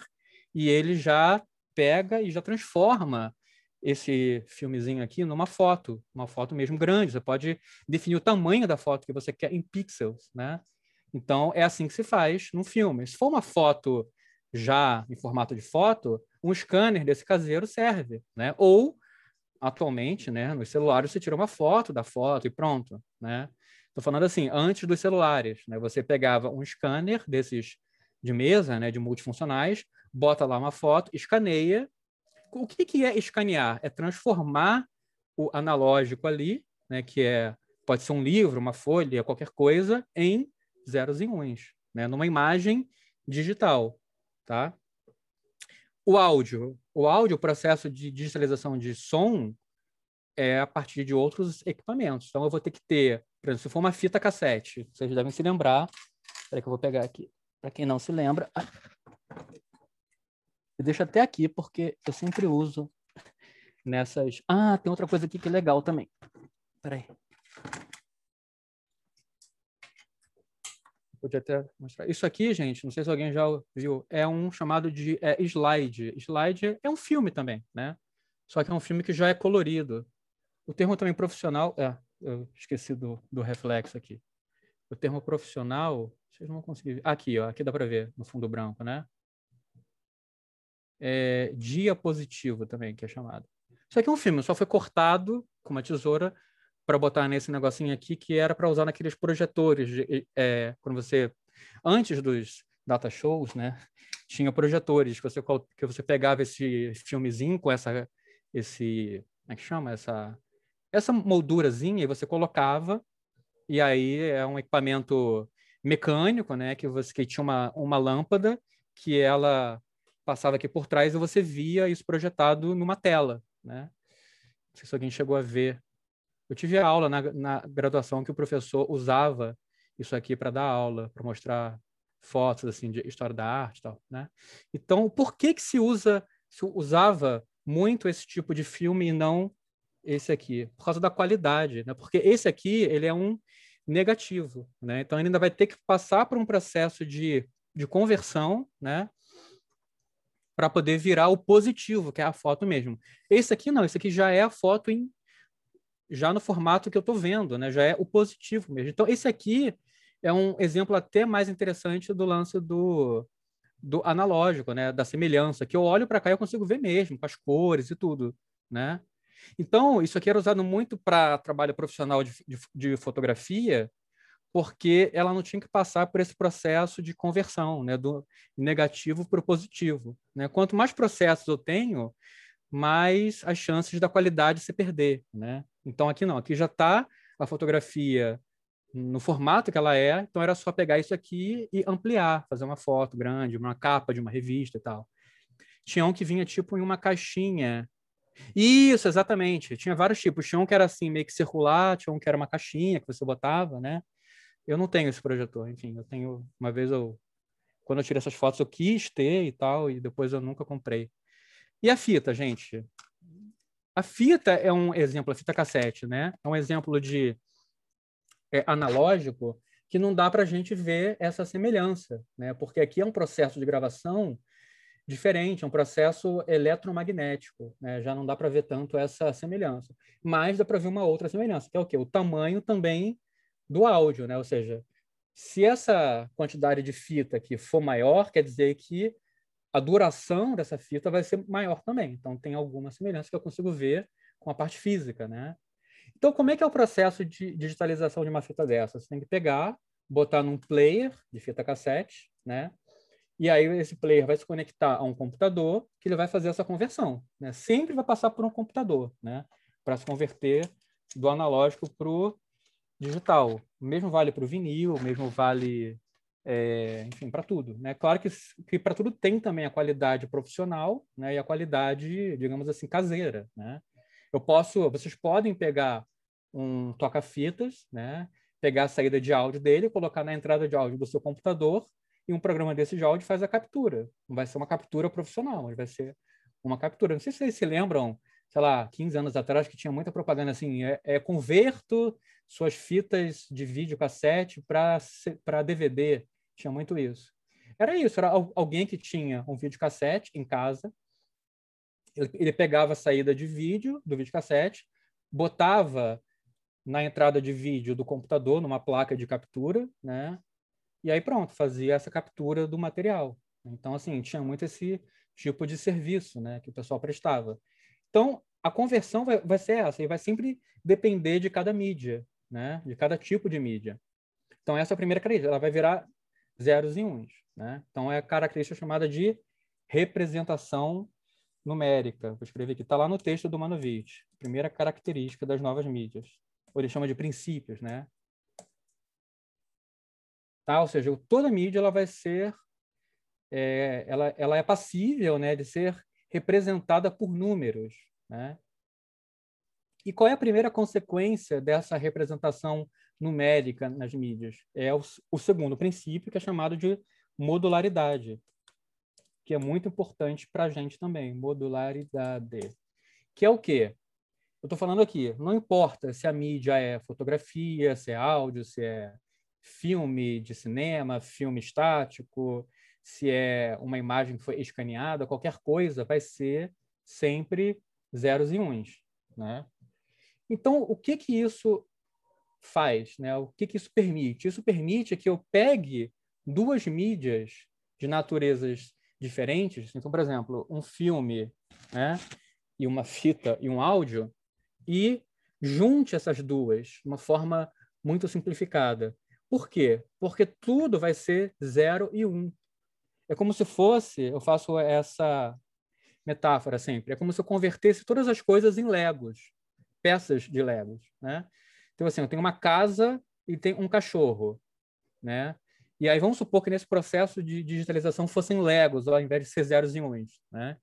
B: e ele já pega e já transforma esse filmezinho aqui numa foto, uma foto mesmo grande. Você pode definir o tamanho da foto que você quer em pixels, né? Então é assim que se faz num filme. Se for uma foto já em formato de foto, um scanner desse caseiro serve, né? Ou atualmente, né, nos celulares você tira uma foto da foto e pronto, né? Estou falando assim, antes dos celulares, né? Você pegava um scanner desses de mesa, né, de multifuncionais, bota lá uma foto, escaneia. O que, que é escanear? É transformar o analógico ali, né, que é pode ser um livro, uma folha, qualquer coisa, em zeros e uns, né, numa imagem digital, tá? O áudio, o áudio, o processo de digitalização de som é a partir de outros equipamentos. Então eu vou ter que ter, por exemplo, se for uma fita cassete, vocês devem se lembrar. Espera que eu vou pegar aqui. Para quem não se lembra, eu deixo até aqui porque eu sempre uso nessas. Ah, tem outra coisa aqui que é legal também. Peraí. Podia até mostrar. Isso aqui, gente, não sei se alguém já viu, é um chamado de é, slide. Slide é um filme também, né? Só que é um filme que já é colorido. O termo também profissional, é, eu esqueci do, do reflexo aqui. O termo profissional, vocês não vão conseguir. Aqui, ó, aqui dá para ver no fundo branco, né? É, diapositivo também, que é chamado. Isso aqui é um filme, só foi cortado com uma tesoura para botar nesse negocinho aqui que era para usar naqueles projetores. De, é, quando você antes dos data shows, né, tinha projetores que você que você pegava esse filmezinho com essa esse como é que chama essa essa moldurazinha e você colocava e aí é um equipamento mecânico, né, que você que tinha uma uma lâmpada que ela passava aqui por trás e você via isso projetado numa tela, né? Não sei se alguém chegou a ver eu tive aula na, na graduação que o professor usava isso aqui para dar aula, para mostrar fotos assim de história da arte, tal, né? Então, por que que se usa, se usava muito esse tipo de filme e não esse aqui? Por causa da qualidade, né? Porque esse aqui ele é um negativo, né? Então ele ainda vai ter que passar por um processo de, de conversão, né? Para poder virar o positivo, que é a foto mesmo. Esse aqui não, esse aqui já é a foto em já no formato que eu estou vendo, né? Já é o positivo mesmo. Então, esse aqui é um exemplo até mais interessante do lance do, do analógico, né? Da semelhança, que eu olho para cá e eu consigo ver mesmo, com as cores e tudo, né? Então, isso aqui era usado muito para trabalho profissional de, de, de, fotografia, porque ela não tinha que passar por esse processo de conversão, né? Do negativo para o positivo, né? Quanto mais processos eu tenho, mais as chances da qualidade se perder, né? Então aqui não, aqui já está a fotografia no formato que ela é, então era só pegar isso aqui e ampliar, fazer uma foto grande, uma capa de uma revista e tal. Tinha um que vinha tipo em uma caixinha. Isso, exatamente. Tinha vários tipos. Tinha um que era assim, meio que circular, tinha um que era uma caixinha que você botava, né? Eu não tenho esse projetor, enfim, eu tenho. Uma vez eu. Quando eu tirei essas fotos, eu quis ter e tal, e depois eu nunca comprei. E a fita, gente? A fita é um exemplo, a fita cassete, né? É um exemplo de é, analógico que não dá para a gente ver essa semelhança, né? Porque aqui é um processo de gravação diferente, é um processo eletromagnético, né? Já não dá para ver tanto essa semelhança, mas dá para ver uma outra semelhança, que é o quê? O tamanho também do áudio, né? Ou seja, se essa quantidade de fita aqui for maior, quer dizer que a duração dessa fita vai ser maior também. Então, tem alguma semelhança que eu consigo ver com a parte física, né? Então, como é que é o processo de digitalização de uma fita dessa? Você tem que pegar, botar num player de fita cassete, né? E aí esse player vai se conectar a um computador que ele vai fazer essa conversão, né? Sempre vai passar por um computador, né? Para se converter do analógico para o digital. O mesmo vale para o vinil, o mesmo vale é, enfim, para tudo. Né? Claro que, que para tudo tem também a qualidade profissional né? e a qualidade, digamos assim, caseira. Né? Eu posso, vocês podem pegar um toca-fitas, né? pegar a saída de áudio dele, colocar na entrada de áudio do seu computador e um programa desse de áudio faz a captura. Não vai ser uma captura profissional, mas vai ser uma captura. Não sei se vocês se lembram, sei lá, 15 anos atrás, que tinha muita propaganda assim, é, é converto suas fitas de vídeo cassete para DVD tinha muito isso. Era isso, era alguém que tinha um videocassete em casa, ele, ele pegava a saída de vídeo do videocassete, botava na entrada de vídeo do computador, numa placa de captura, né? E aí pronto, fazia essa captura do material, Então, assim, tinha muito esse tipo de serviço né, que o pessoal prestava. Então, a conversão vai, vai ser essa, e vai sempre depender de cada mídia, né, de cada tipo de mídia. Então, essa é a primeira característica, ela vai virar zeros e uns. Né? Então, é a característica chamada de representação numérica. Vou escrever aqui, está lá no texto do Manovich. Primeira característica das novas mídias. Ou ele chama de princípios, né? Tá? Ou seja, toda mídia ela vai ser, é, ela, ela é passível né, de ser representada por números. Né? E qual é a primeira consequência dessa representação numérica nas mídias? É o, o segundo princípio, que é chamado de modularidade, que é muito importante para a gente também, modularidade. Que é o quê? Eu estou falando aqui, não importa se a mídia é fotografia, se é áudio, se é filme de cinema, filme estático, se é uma imagem que foi escaneada, qualquer coisa vai ser sempre zeros e uns, né? Então, o que que isso faz, né? O que que isso permite? Isso permite que eu pegue duas mídias de naturezas diferentes. Então, por exemplo, um filme, né? E uma fita e um áudio e junte essas duas de uma forma muito simplificada. Por quê? Porque tudo vai ser zero e um. É como se fosse, eu faço essa metáfora sempre, é como se eu convertesse todas as coisas em legos, peças de legos, né? Então, assim, eu tenho uma casa e tem um cachorro, né? E aí vamos supor que nesse processo de digitalização fossem legos, ao invés de ser zeros e uns, né?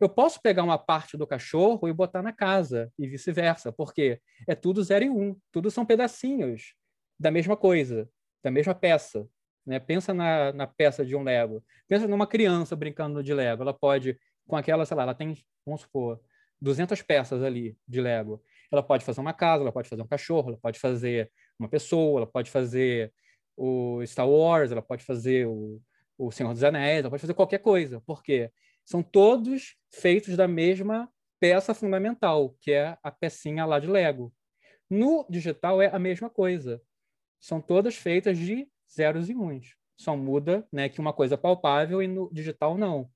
B: Eu posso pegar uma parte do cachorro e botar na casa, e vice-versa, porque é tudo zero e um, tudo são pedacinhos da mesma coisa, da mesma peça. Né? Pensa na, na peça de um Lego. Pensa numa criança brincando de Lego. Ela pode, com aquela, sei lá, ela tem, vamos supor, 200 peças ali de Lego. Ela pode fazer uma casa, ela pode fazer um cachorro, ela pode fazer uma pessoa, ela pode fazer o Star Wars, ela pode fazer o, o Senhor dos Anéis, ela pode fazer qualquer coisa. Por quê? São todos feitos da mesma peça fundamental, que é a pecinha lá de Lego. No digital é a mesma coisa são todas feitas de zeros e uns. Só muda né, que uma coisa é palpável e no digital não.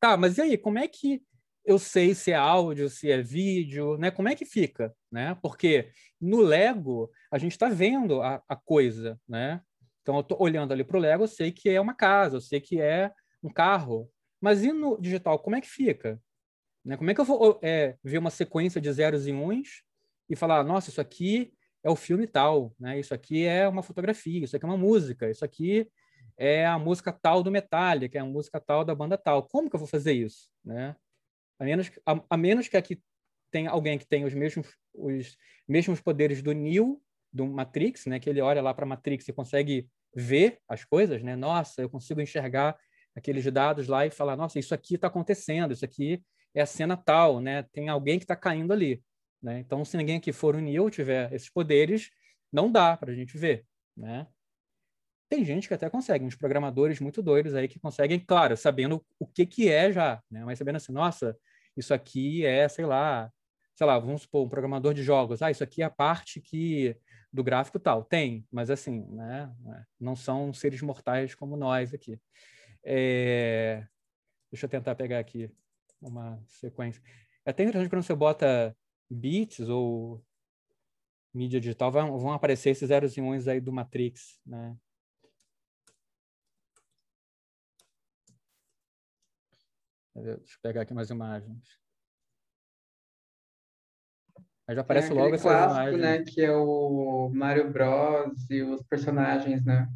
B: Tá, mas e aí, como é que eu sei se é áudio, se é vídeo, né? Como é que fica, né? Porque no Lego a gente está vendo a, a, coisa, né? Então eu estou olhando ali para o Lego, eu sei que é uma casa, eu sei que é um carro. Mas e no digital, como é que fica? Né? Como é que eu vou é, ver uma sequência de zeros e uns e falar, nossa, isso aqui é o filme tal, né? Isso aqui é uma fotografia, isso aqui é uma música, isso aqui é a música tal do Metallica, é a música tal da banda tal. Como que eu vou fazer isso, né? A menos, a, a menos que aqui tenha alguém que tenha os mesmos, os mesmos poderes do Neo, do Matrix, né? Que ele olha lá para Matrix e consegue ver as coisas, né? Nossa, eu consigo enxergar aqueles dados lá e falar, nossa, isso aqui está acontecendo, isso aqui é a cena tal, né? Tem alguém que está caindo ali. Né? Então, se ninguém aqui for unir ou tiver esses poderes, não dá para a gente ver. Né? Tem gente que até consegue, uns programadores muito doidos aí que conseguem, claro, sabendo o que, que é já, né? mas sabendo assim, nossa, isso aqui é, sei lá, sei lá, vamos supor, um programador de jogos, ah, isso aqui é a parte que do gráfico tal. Tem, mas assim, né? não são seres mortais como nós aqui. É... Deixa eu tentar pegar aqui uma sequência. É até interessante quando você bota bits ou mídia digital vão, vão aparecer esses zeros e uns aí do Matrix, né? Deixa eu pegar aqui mais imagens. Aí já aparece logo essa
D: clássico, né, que é o Mario Bros e os personagens, né?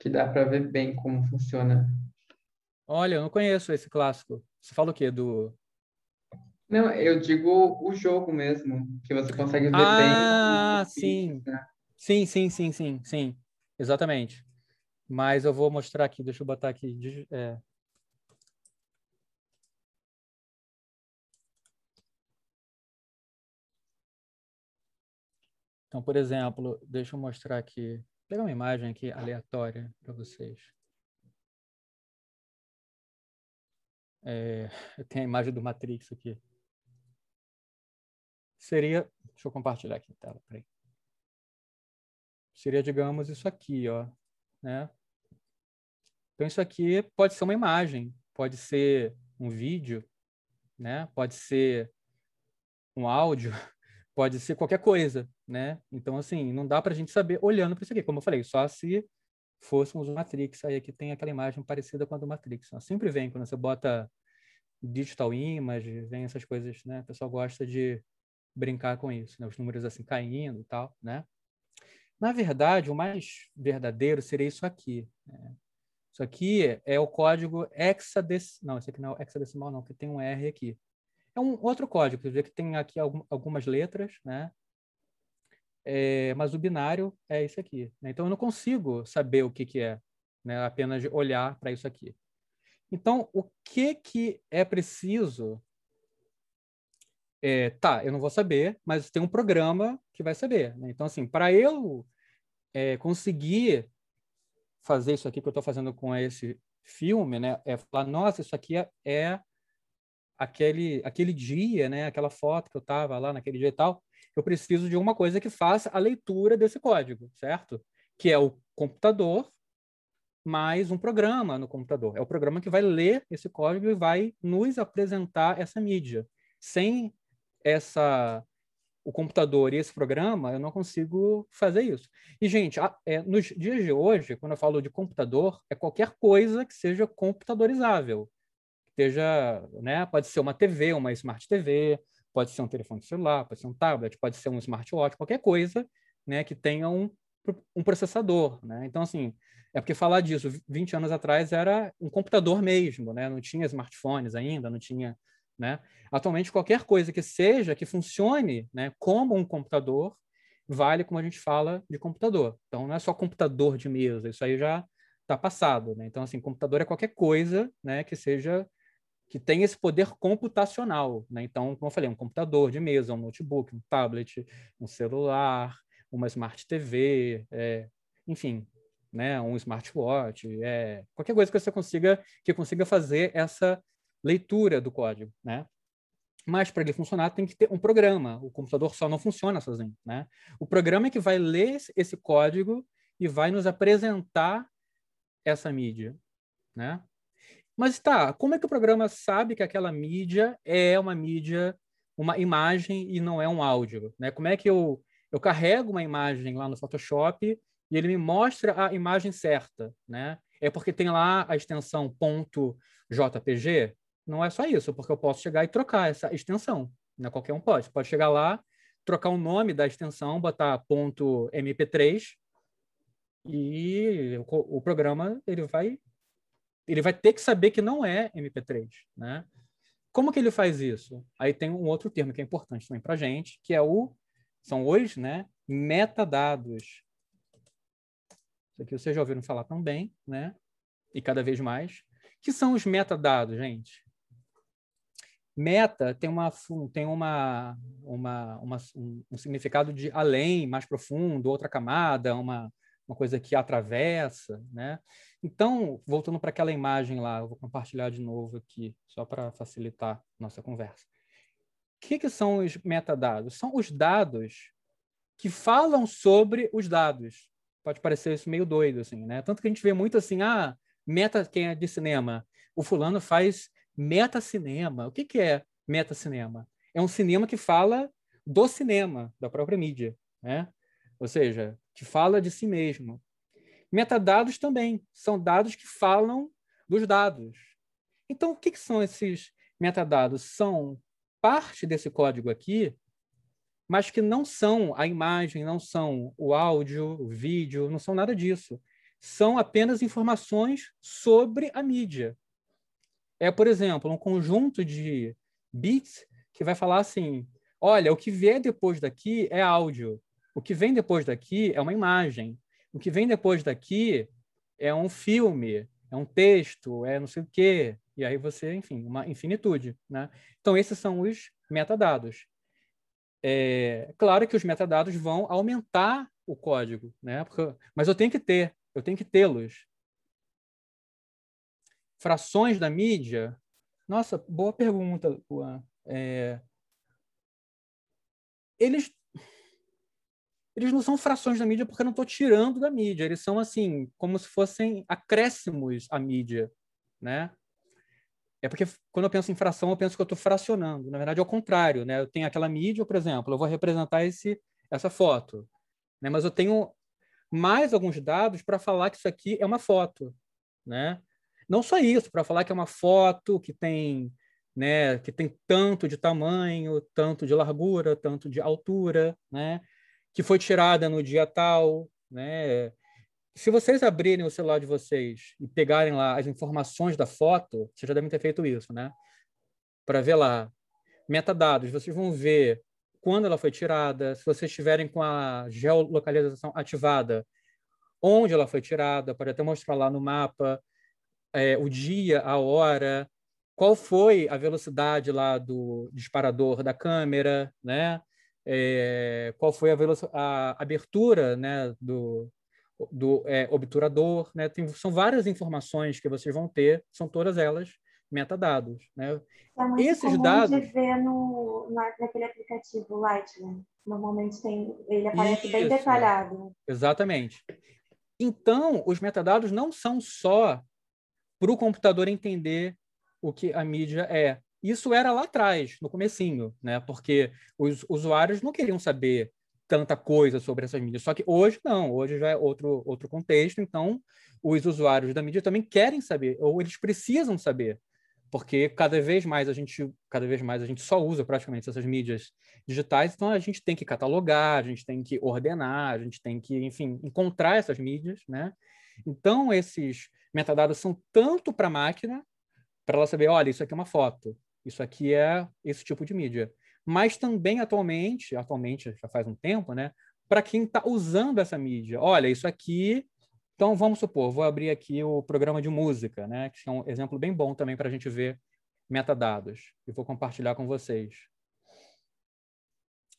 D: Que dá para ver bem como funciona.
B: Olha, eu não conheço esse clássico. Você fala o quê? Do
D: não, eu digo o jogo mesmo, que você consegue ver
B: ah,
D: bem.
B: Ah, sim. Né? Sim, sim, sim, sim, sim. Exatamente. Mas eu vou mostrar aqui, deixa eu botar aqui. É. Então, por exemplo, deixa eu mostrar aqui. Vou pegar uma imagem aqui aleatória para vocês. É, [LAUGHS] eu tenho a imagem do Matrix aqui seria, deixa eu compartilhar aqui a tela, peraí. Seria, digamos, isso aqui, ó, né? Então, isso aqui pode ser uma imagem, pode ser um vídeo, né? pode ser um áudio, [LAUGHS] pode ser qualquer coisa. Né? Então, assim, não dá para a gente saber olhando para isso aqui. Como eu falei, só se fôssemos o Matrix. Aí aqui tem aquela imagem parecida com a do Matrix. Ela sempre vem, quando você bota digital image, vem essas coisas, né? O pessoal gosta de brincar com isso, né? Os números assim caindo e tal, né? Na verdade, o mais verdadeiro seria isso aqui. Né? Isso aqui é o código hexadecimal. Não, esse aqui não é hexadecimal, não, porque tem um R aqui. É um outro código, quer dizer que tem aqui algumas letras, né? É, mas o binário é isso aqui. Né? Então, eu não consigo saber o que, que é, né? apenas olhar para isso aqui. Então, o que, que é preciso? É, tá, eu não vou saber, mas tem um programa que vai saber. Né? Então, assim, para eu é, conseguir fazer isso aqui que eu estou fazendo com esse filme, né? É falar, nossa, isso aqui é, é aquele, aquele dia, né? Aquela foto que eu estava lá naquele dia e tal eu preciso de uma coisa que faça a leitura desse código, certo? Que é o computador mais um programa no computador. É o programa que vai ler esse código e vai nos apresentar essa mídia. Sem essa o computador e esse programa, eu não consigo fazer isso. E, gente, é, nos dias de hoje, quando eu falo de computador, é qualquer coisa que seja computadorizável. Seja, né, pode ser uma TV, uma Smart TV, Pode ser um telefone celular, pode ser um tablet, pode ser um smartwatch, qualquer coisa né, que tenha um, um processador. Né? Então, assim, é porque falar disso 20 anos atrás era um computador mesmo, né? não tinha smartphones ainda, não tinha. Né? Atualmente, qualquer coisa que seja, que funcione né, como um computador, vale como a gente fala de computador. Então, não é só computador de mesa, isso aí já está passado. Né? Então, assim, computador é qualquer coisa né, que seja que tem esse poder computacional. Né? Então, como eu falei, um computador de mesa, um notebook, um tablet, um celular, uma smart TV, é, enfim, né? um smartwatch, é, qualquer coisa que você consiga que consiga fazer essa leitura do código, né? Mas para ele funcionar tem que ter um programa. O computador só não funciona sozinho, né? O programa é que vai ler esse código e vai nos apresentar essa mídia, né? Mas tá, como é que o programa sabe que aquela mídia é uma mídia, uma imagem e não é um áudio? Né? Como é que eu, eu carrego uma imagem lá no Photoshop e ele me mostra a imagem certa? Né? É porque tem lá a extensão .jpg? Não é só isso, porque eu posso chegar e trocar essa extensão. Né? Qualquer um pode. Pode chegar lá, trocar o nome da extensão, botar .mp3 e o, programa ele vai ele vai ter que saber que não é MP3, né? Como que ele faz isso? Aí tem um outro termo que é importante também para gente, que é o são os, né, metadados. Isso aqui vocês já ouviram falar também, né? E cada vez mais. Que são os metadados, gente? Meta tem uma tem uma, uma, uma um, um significado de além, mais profundo, outra camada, uma uma coisa que atravessa, né? Então, voltando para aquela imagem lá, eu vou compartilhar de novo aqui, só para facilitar nossa conversa. O que, que são os metadados? São os dados que falam sobre os dados. Pode parecer isso meio doido, assim, né? Tanto que a gente vê muito assim, ah, meta, quem é de cinema? O fulano faz metacinema. O que, que é metacinema? É um cinema que fala do cinema, da própria mídia, né? Ou seja, que fala de si mesmo. Metadados também são dados que falam dos dados. Então, o que, que são esses metadados? São parte desse código aqui, mas que não são a imagem, não são o áudio, o vídeo, não são nada disso. São apenas informações sobre a mídia. É, por exemplo, um conjunto de bits que vai falar assim: olha, o que vier depois daqui é áudio. O que vem depois daqui é uma imagem. O que vem depois daqui é um filme, é um texto, é não sei o quê. E aí você, enfim, uma infinitude. Né? Então, esses são os metadados. É claro que os metadados vão aumentar o código, né? Porque, mas eu tenho que ter, eu tenho que tê-los. Frações da mídia? Nossa, boa pergunta, Juan. É, eles eles não são frações da mídia porque eu não estou tirando da mídia, eles são assim, como se fossem acréscimos à mídia, né? É porque quando eu penso em fração, eu penso que eu estou fracionando. Na verdade, é o contrário, né? Eu tenho aquela mídia, por exemplo, eu vou representar esse, essa foto, né? Mas eu tenho mais alguns dados para falar que isso aqui é uma foto, né? Não só isso, para falar que é uma foto que tem, né, que tem tanto de tamanho, tanto de largura, tanto de altura, né? que foi tirada no dia tal, né? Se vocês abrirem o celular de vocês e pegarem lá as informações da foto, vocês já devem ter feito isso, né? Para ver lá metadados, vocês vão ver quando ela foi tirada, se vocês estiverem com a geolocalização ativada, onde ela foi tirada, pode até mostrar lá no mapa é, o dia, a hora, qual foi a velocidade lá do disparador da câmera, né? é, qual foi a, a, abertura né, do, do é, obturador. Né? Tem, são várias informações que vocês vão ter, são todas elas metadados. Né?
F: É muito Esses dados. de ver no, naquele aplicativo Lightning. Normalmente tem, ele aparece Isso, bem detalhado.
B: Exatamente. Então, os metadados não são só para o computador entender o que a mídia é. Isso era lá atrás, no comecinho, né? Porque os usuários não queriam saber tanta coisa sobre essas mídias. Só que hoje não, hoje já é outro, outro contexto, então os usuários da mídia também querem saber, ou eles precisam saber, porque cada vez mais a gente, cada vez mais a gente só usa praticamente essas mídias digitais, então a gente tem que catalogar, a gente tem que ordenar, a gente tem que, enfim, encontrar essas mídias, né? Então esses metadados são tanto para a máquina, para ela saber, olha, isso aqui é uma foto, isso aqui é esse tipo de mídia. Mas também atualmente, atualmente já faz um tempo, né? Para quem está usando essa mídia, olha, isso aqui. Então vamos supor, vou abrir aqui o programa de música, né? Que é um exemplo bem bom também para a gente ver metadados. E vou compartilhar com vocês.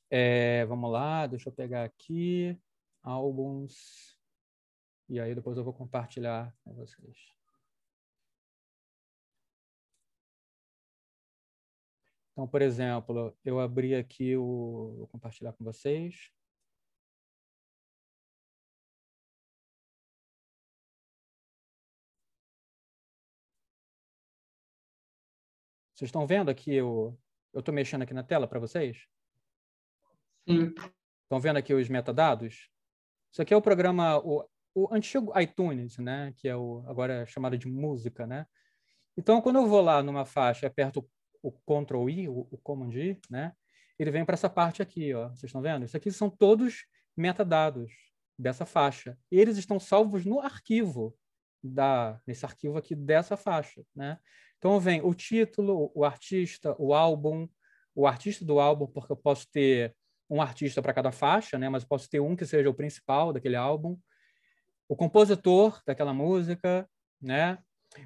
B: É, vamos lá, deixa eu pegar aqui álbuns. E aí depois eu vou compartilhar com vocês. Então, por exemplo, eu abri aqui o. Vou compartilhar com vocês. Vocês estão vendo aqui eu eu estou mexendo aqui na tela para vocês?
D: Sim.
B: Estão vendo aqui os metadados? Isso aqui é o programa o, o antigo iTunes, né? Que é o agora é chamado de música, né? Então, quando eu vou lá numa faixa, aperto o Ctrl I, o, o Command I, né? Ele vem para essa parte aqui, ó. Vocês estão vendo? Isso aqui são todos metadados dessa faixa. Eles estão salvos no arquivo da nesse arquivo aqui dessa faixa, né? Então vem o título, o artista, o álbum, o artista do álbum, porque eu posso ter um artista para cada faixa, né? Mas eu posso ter um que seja o principal daquele álbum, o compositor daquela música, né?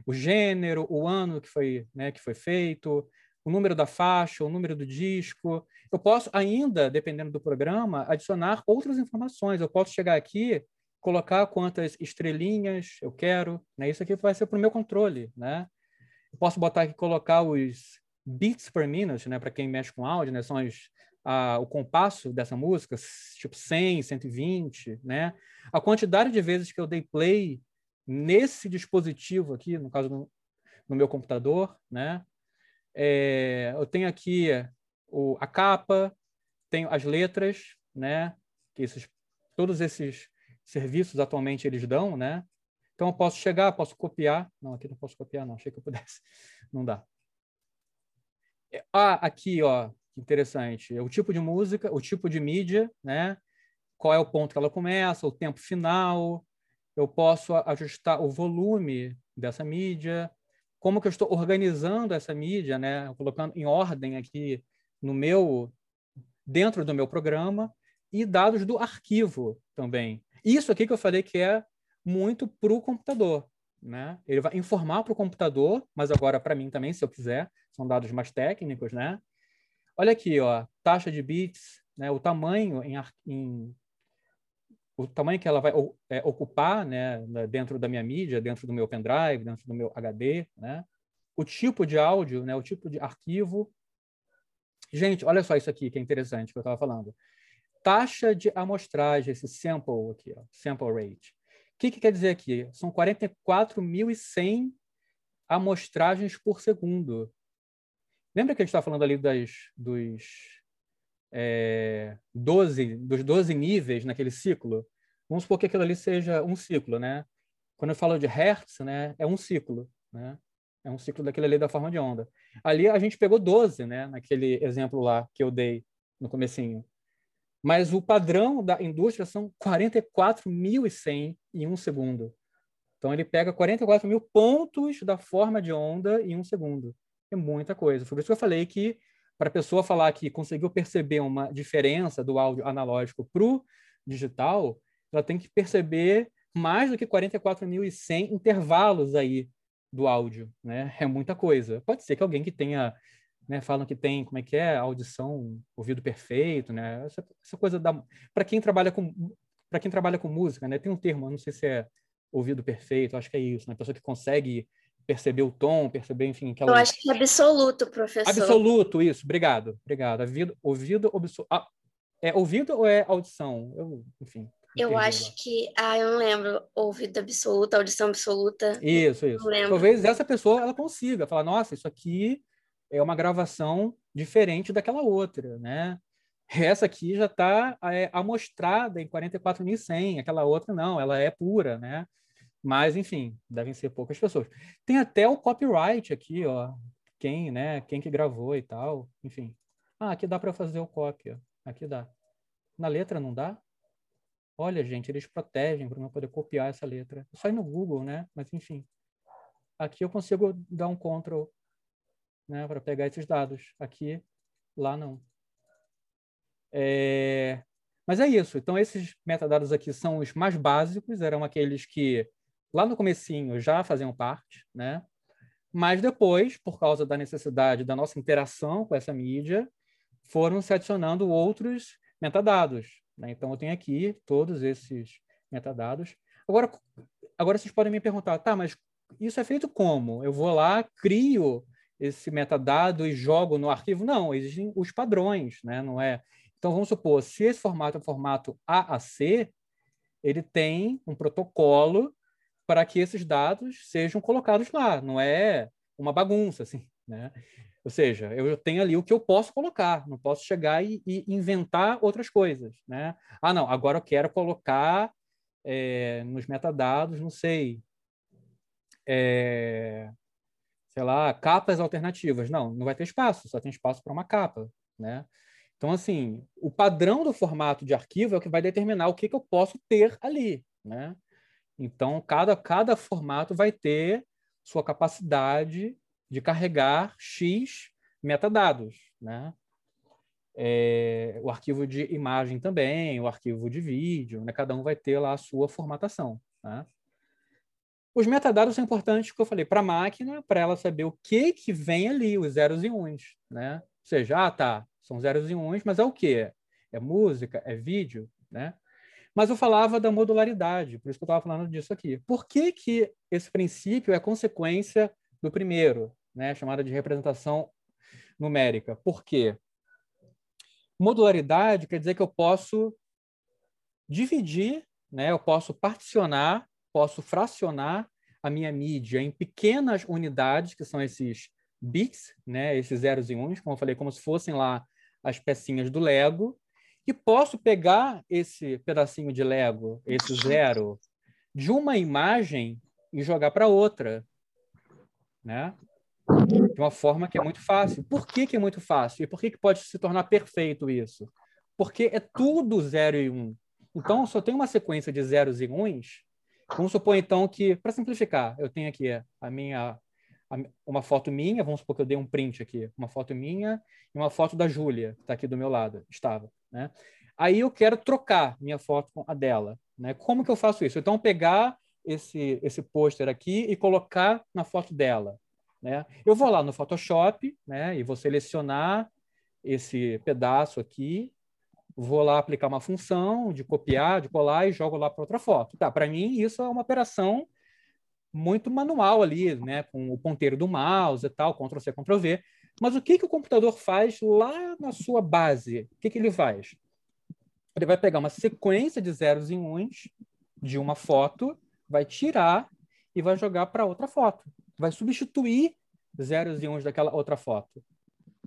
B: O gênero, o ano que foi, né, que foi feito, o número da faixa, o número do disco. Eu posso ainda, dependendo do programa, adicionar outras informações. Eu posso chegar aqui, colocar quantas estrelinhas eu quero. Né? Isso aqui vai ser para o meu controle. Né? Eu posso botar aqui, colocar os beats per minute, né? para quem mexe com áudio, né? são as, a, o compasso dessa música, tipo 100, 120. Né? A quantidade de vezes que eu dei play nesse dispositivo aqui, no caso no, no meu computador, né? É, eu tenho aqui o, a capa, tenho as letras, né? Que esses, todos esses serviços atualmente eles dão, né? Então eu posso chegar, posso copiar. Não, aqui não posso copiar, não. Achei que eu pudesse. [LAUGHS] Não dá. Ah, aqui, ó, interessante. É o tipo de música, o tipo de mídia, né? Qual é o ponto que ela começa, o tempo final. Eu posso ajustar o volume dessa mídia, como que eu estou organizando essa mídia, né? Colocando em ordem aqui no meu dentro do meu programa e dados do arquivo também. Isso aqui que eu falei que é muito para o computador, né? Ele vai informar para o computador, mas agora para mim também, se eu quiser, são dados mais técnicos, né? Olha aqui, ó, taxa de bits, né? O tamanho em, em o tamanho que ela vai é, ocupar né, dentro da minha mídia, dentro do meu pendrive, dentro do meu HD, né? o tipo de áudio, né, o tipo de arquivo. Gente, olha só isso aqui que é interessante que eu estava falando. taxa de amostragem, esse sample aqui, ó, sample rate. O que, que quer dizer aqui? São 44.100 amostragens por segundo. Lembra que a gente estava falando ali das, dos, é, 12, dos 12 níveis naquele ciclo? Vamos supor que aquilo ali seja um ciclo, né? Quando eu falo de Hertz, né, é um ciclo, né? É um ciclo daquele ali da forma de onda. Ali a gente pegou 12, né, naquele exemplo lá que eu dei no comecinho. Mas o padrão da indústria são 44.100 em um segundo. Então ele pega 44 mil pontos da forma de onda em um segundo é muita coisa. Foi por isso que eu falei que para a pessoa falar que conseguiu perceber uma diferença do áudio analógico para o digital, ela tem que perceber mais do que 44.100 intervalos aí do áudio, né? É muita coisa. Pode ser que alguém que tenha, né, falam que tem, como é que é, audição, ouvido perfeito, né? Essa, essa coisa da para quem trabalha com para quem trabalha com música, né? Tem um termo, não sei se é ouvido perfeito, acho que é isso, né? Pessoa que consegue perceber o tom, perceber, enfim... Aquela...
G: Eu acho que é absoluto, professor.
B: Absoluto, isso. Obrigado, obrigado. Ouvido, ouvido absoluto. Ah, é ouvido ou é audição? Eu, enfim.
G: Eu acho lá. que... Ah, eu não lembro. Ouvido absoluto, audição absoluta.
B: Isso, isso. Talvez essa pessoa ela consiga falar, nossa, isso aqui é uma gravação diferente daquela outra, né? Essa aqui já está é, amostrada em 44.100, aquela outra não, ela é pura, né? Mas, enfim, devem ser poucas pessoas. Tem até o copyright aqui, ó. Quem, né? Quem que gravou e tal. Enfim. Ah, aqui dá para fazer o copy. Ó. Aqui dá. Na letra não dá? Olha, gente, eles protegem para não poder copiar essa letra. Só ir no Google, né? Mas, enfim. Aqui eu consigo dar um Ctrl né, para pegar esses dados. Aqui, lá não. É... Mas é isso. Então, esses metadados aqui são os mais básicos, eram aqueles que lá no comecinho já faziam parte, né? Mas depois, por causa da necessidade da nossa interação com essa mídia, foram se adicionando outros metadados. Né? Então, eu tenho aqui todos esses metadados. Agora, agora vocês podem me perguntar, tá, mas isso é feito como? Eu vou lá, crio esse metadado e jogo no arquivo? Não, existem os padrões, né? Não é. Então, vamos supor, se esse formato é o formato AAC, ele tem um protocolo para que esses dados sejam colocados lá. Não é uma bagunça, assim, né? Ou seja, eu tenho ali o que eu posso colocar, não posso chegar e, e inventar outras coisas, né? Ah, não, agora eu quero colocar é, nos metadados, não sei, é, sei lá, capas alternativas. Não, não vai ter espaço, só tem espaço para uma capa, né? Então, assim, o padrão do formato de arquivo é o que vai determinar o que, que eu posso ter ali, né? Então, cada, cada formato vai ter sua capacidade de carregar X metadados, né? É, o arquivo de imagem também, o arquivo de vídeo, né? cada um vai ter lá a sua formatação. Né? Os metadados são importantes, que eu falei, para a máquina, para ela saber o que, que vem ali, os zeros e uns. Né? Ou seja, ah, tá, são zeros e uns, mas é o quê? É música? É vídeo? Né? Mas eu falava da modularidade, por isso que eu estava falando disso aqui. Por que, que esse princípio é consequência do primeiro, né, chamada de representação numérica? Por quê? Modularidade quer dizer que eu posso dividir, né, eu posso particionar, posso fracionar a minha mídia em pequenas unidades, que são esses bits, né, esses zeros e uns, como eu falei, como se fossem lá as pecinhas do Lego, e posso pegar esse pedacinho de Lego, esse zero, de uma imagem e jogar para outra, né? De uma forma que é muito fácil. Por que, que é muito fácil? E por que, que pode se tornar perfeito isso? Porque é tudo zero e um. Então, só tem uma sequência de zeros e uns. Vamos supor, então, que, para simplificar, eu tenho aqui a minha uma foto minha, vamos supor que eu dei um print aqui, uma foto minha e uma foto da Júlia, que está aqui do meu lado, estava. Né? Aí eu quero trocar minha foto com a dela. Né? Como que eu faço isso? Então, pegar esse, esse pôster aqui e colocar na foto dela. Né? Eu vou lá no Photoshop né, e vou selecionar esse pedaço aqui, vou lá aplicar uma função de copiar, de colar e jogo lá para outra foto. Tá, para mim, isso é uma operação muito manual ali, né, com o ponteiro do mouse e tal, Ctrl C, Ctrl V. Mas o que, que o computador faz lá na sua base? O que, que ele faz? Ele vai pegar uma sequência de zeros e uns de uma foto, vai tirar e vai jogar para outra foto. Vai substituir zeros e uns daquela outra foto.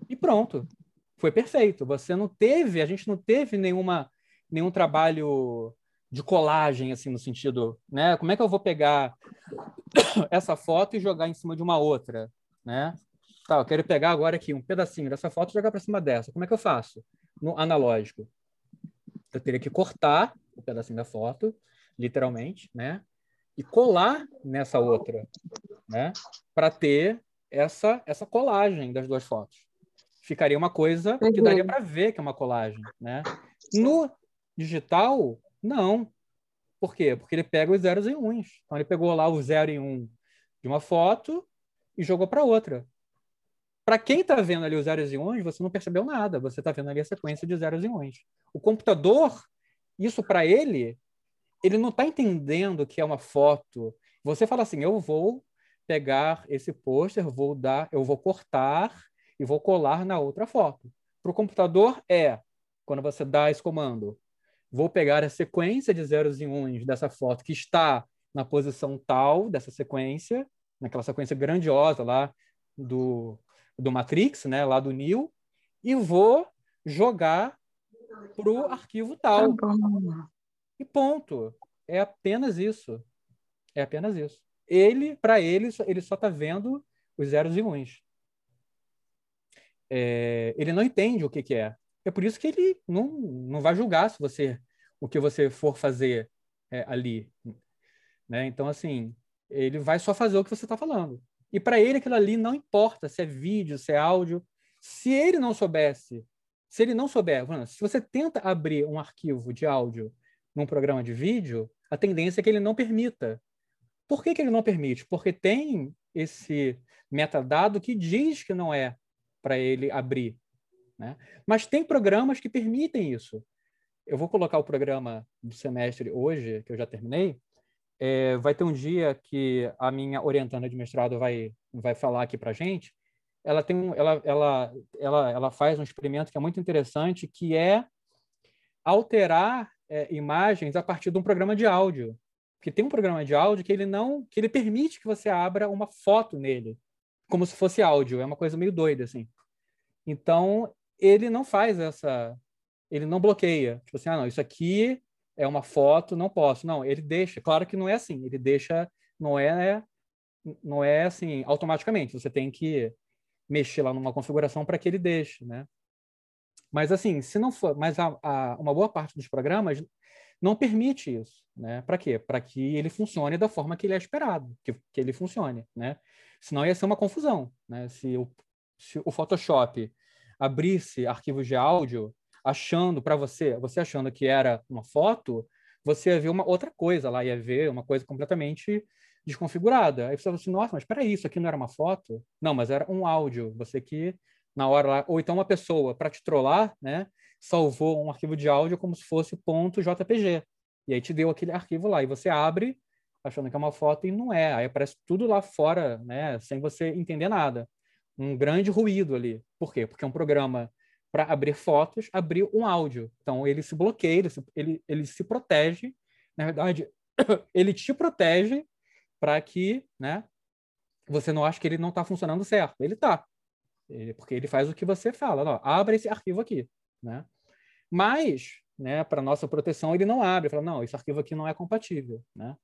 B: E pronto. Foi perfeito. Você não teve, a gente não teve nenhuma, nenhum trabalho de colagem, assim, no sentido, né? Como é que eu vou pegar [COUGHS] essa foto e jogar em cima de uma outra, né? Tá, eu quero pegar agora aqui um pedacinho dessa foto e jogar para cima dessa. Como é que eu faço? No analógico. Eu teria que cortar o pedacinho da foto, literalmente, né? E colar nessa outra, né? Para ter essa essa colagem das duas fotos. Ficaria uma coisa que daria uhum. para ver que é uma colagem, né? No digital, não. Por quê? Porque ele pega os zeros e uns. Então ele pegou lá o zero e um de uma foto e jogou para outra. Para quem está vendo ali os zeros e uns, você não percebeu nada. Você está vendo ali a sequência de zeros e uns. O computador, isso para ele, ele não está entendendo que é uma foto. Você fala assim: eu vou pegar esse pôster, vou dar, eu vou cortar e vou colar na outra foto. Para o computador é quando você dá esse comando, vou pegar a sequência de zeros e uns dessa foto que está na posição tal dessa sequência, naquela sequência grandiosa lá do do Matrix, né, lá do Neo, e vou jogar para o arquivo tal. Tá e ponto. É apenas isso. É apenas isso. Ele, para ele, ele só está vendo os zeros e uns. É, ele não entende o que, que é. É por isso que ele não, não vai julgar se você o que você for fazer é, ali. Né? Então, assim, ele vai só fazer o que você está falando. E para ele aquilo ali não importa se é vídeo, se é áudio. Se ele não soubesse, se ele não souber, se você tenta abrir um arquivo de áudio num programa de vídeo, a tendência é que ele não permita. Por que, que ele não permite? Porque tem esse metadado que diz que não é para ele abrir. Né? Mas tem programas que permitem isso. Eu vou colocar o programa do semestre hoje, que eu já terminei, é, vai ter um dia que a minha orientanda de mestrado vai, vai falar aqui para gente. Ela tem um, ela, ela, ela, ela faz um experimento que é muito interessante, que é alterar é, imagens a partir de um programa de áudio. Porque tem um programa de áudio que ele não, que ele permite que você abra uma foto nele, como se fosse áudio. É uma coisa meio doida assim. Então ele não faz essa, ele não bloqueia. Tipo assim, ah, não, isso aqui é uma foto, não posso. Não, ele deixa. Claro que não é assim. Ele deixa, não é, não é assim automaticamente. Você tem que mexer lá numa configuração para que ele deixe, né? Mas assim, se não for, mas a, a, uma boa parte dos programas não permite isso, né? Para quê? Para que ele funcione da forma que ele é esperado, que, que ele funcione, né? Senão ia ser uma confusão, né? Se o, se o Photoshop abrisse arquivos de áudio achando para você, você achando que era uma foto, você ia ver uma outra coisa lá, ia ver uma coisa completamente desconfigurada. Aí você fala assim, nossa, mas espera isso aqui não era uma foto? Não, mas era um áudio. Você que na hora lá, ou então uma pessoa para te trollar, né, salvou um arquivo de áudio como se fosse .jpg. E aí te deu aquele arquivo lá e você abre achando que é uma foto e não é. Aí aparece tudo lá fora, né, sem você entender nada. Um grande ruído ali. Por quê? Porque é um programa para abrir fotos, abrir um áudio. Então, ele se bloqueia, ele se, ele, ele se protege. Na verdade, [COUGHS] ele te protege para que né, você não ache que ele não está funcionando certo. Ele está. Porque ele faz o que você fala. Não, abre esse arquivo aqui. Né? Mas, né, para nossa proteção, ele não abre. Fala, não, esse arquivo aqui não é compatível. Né?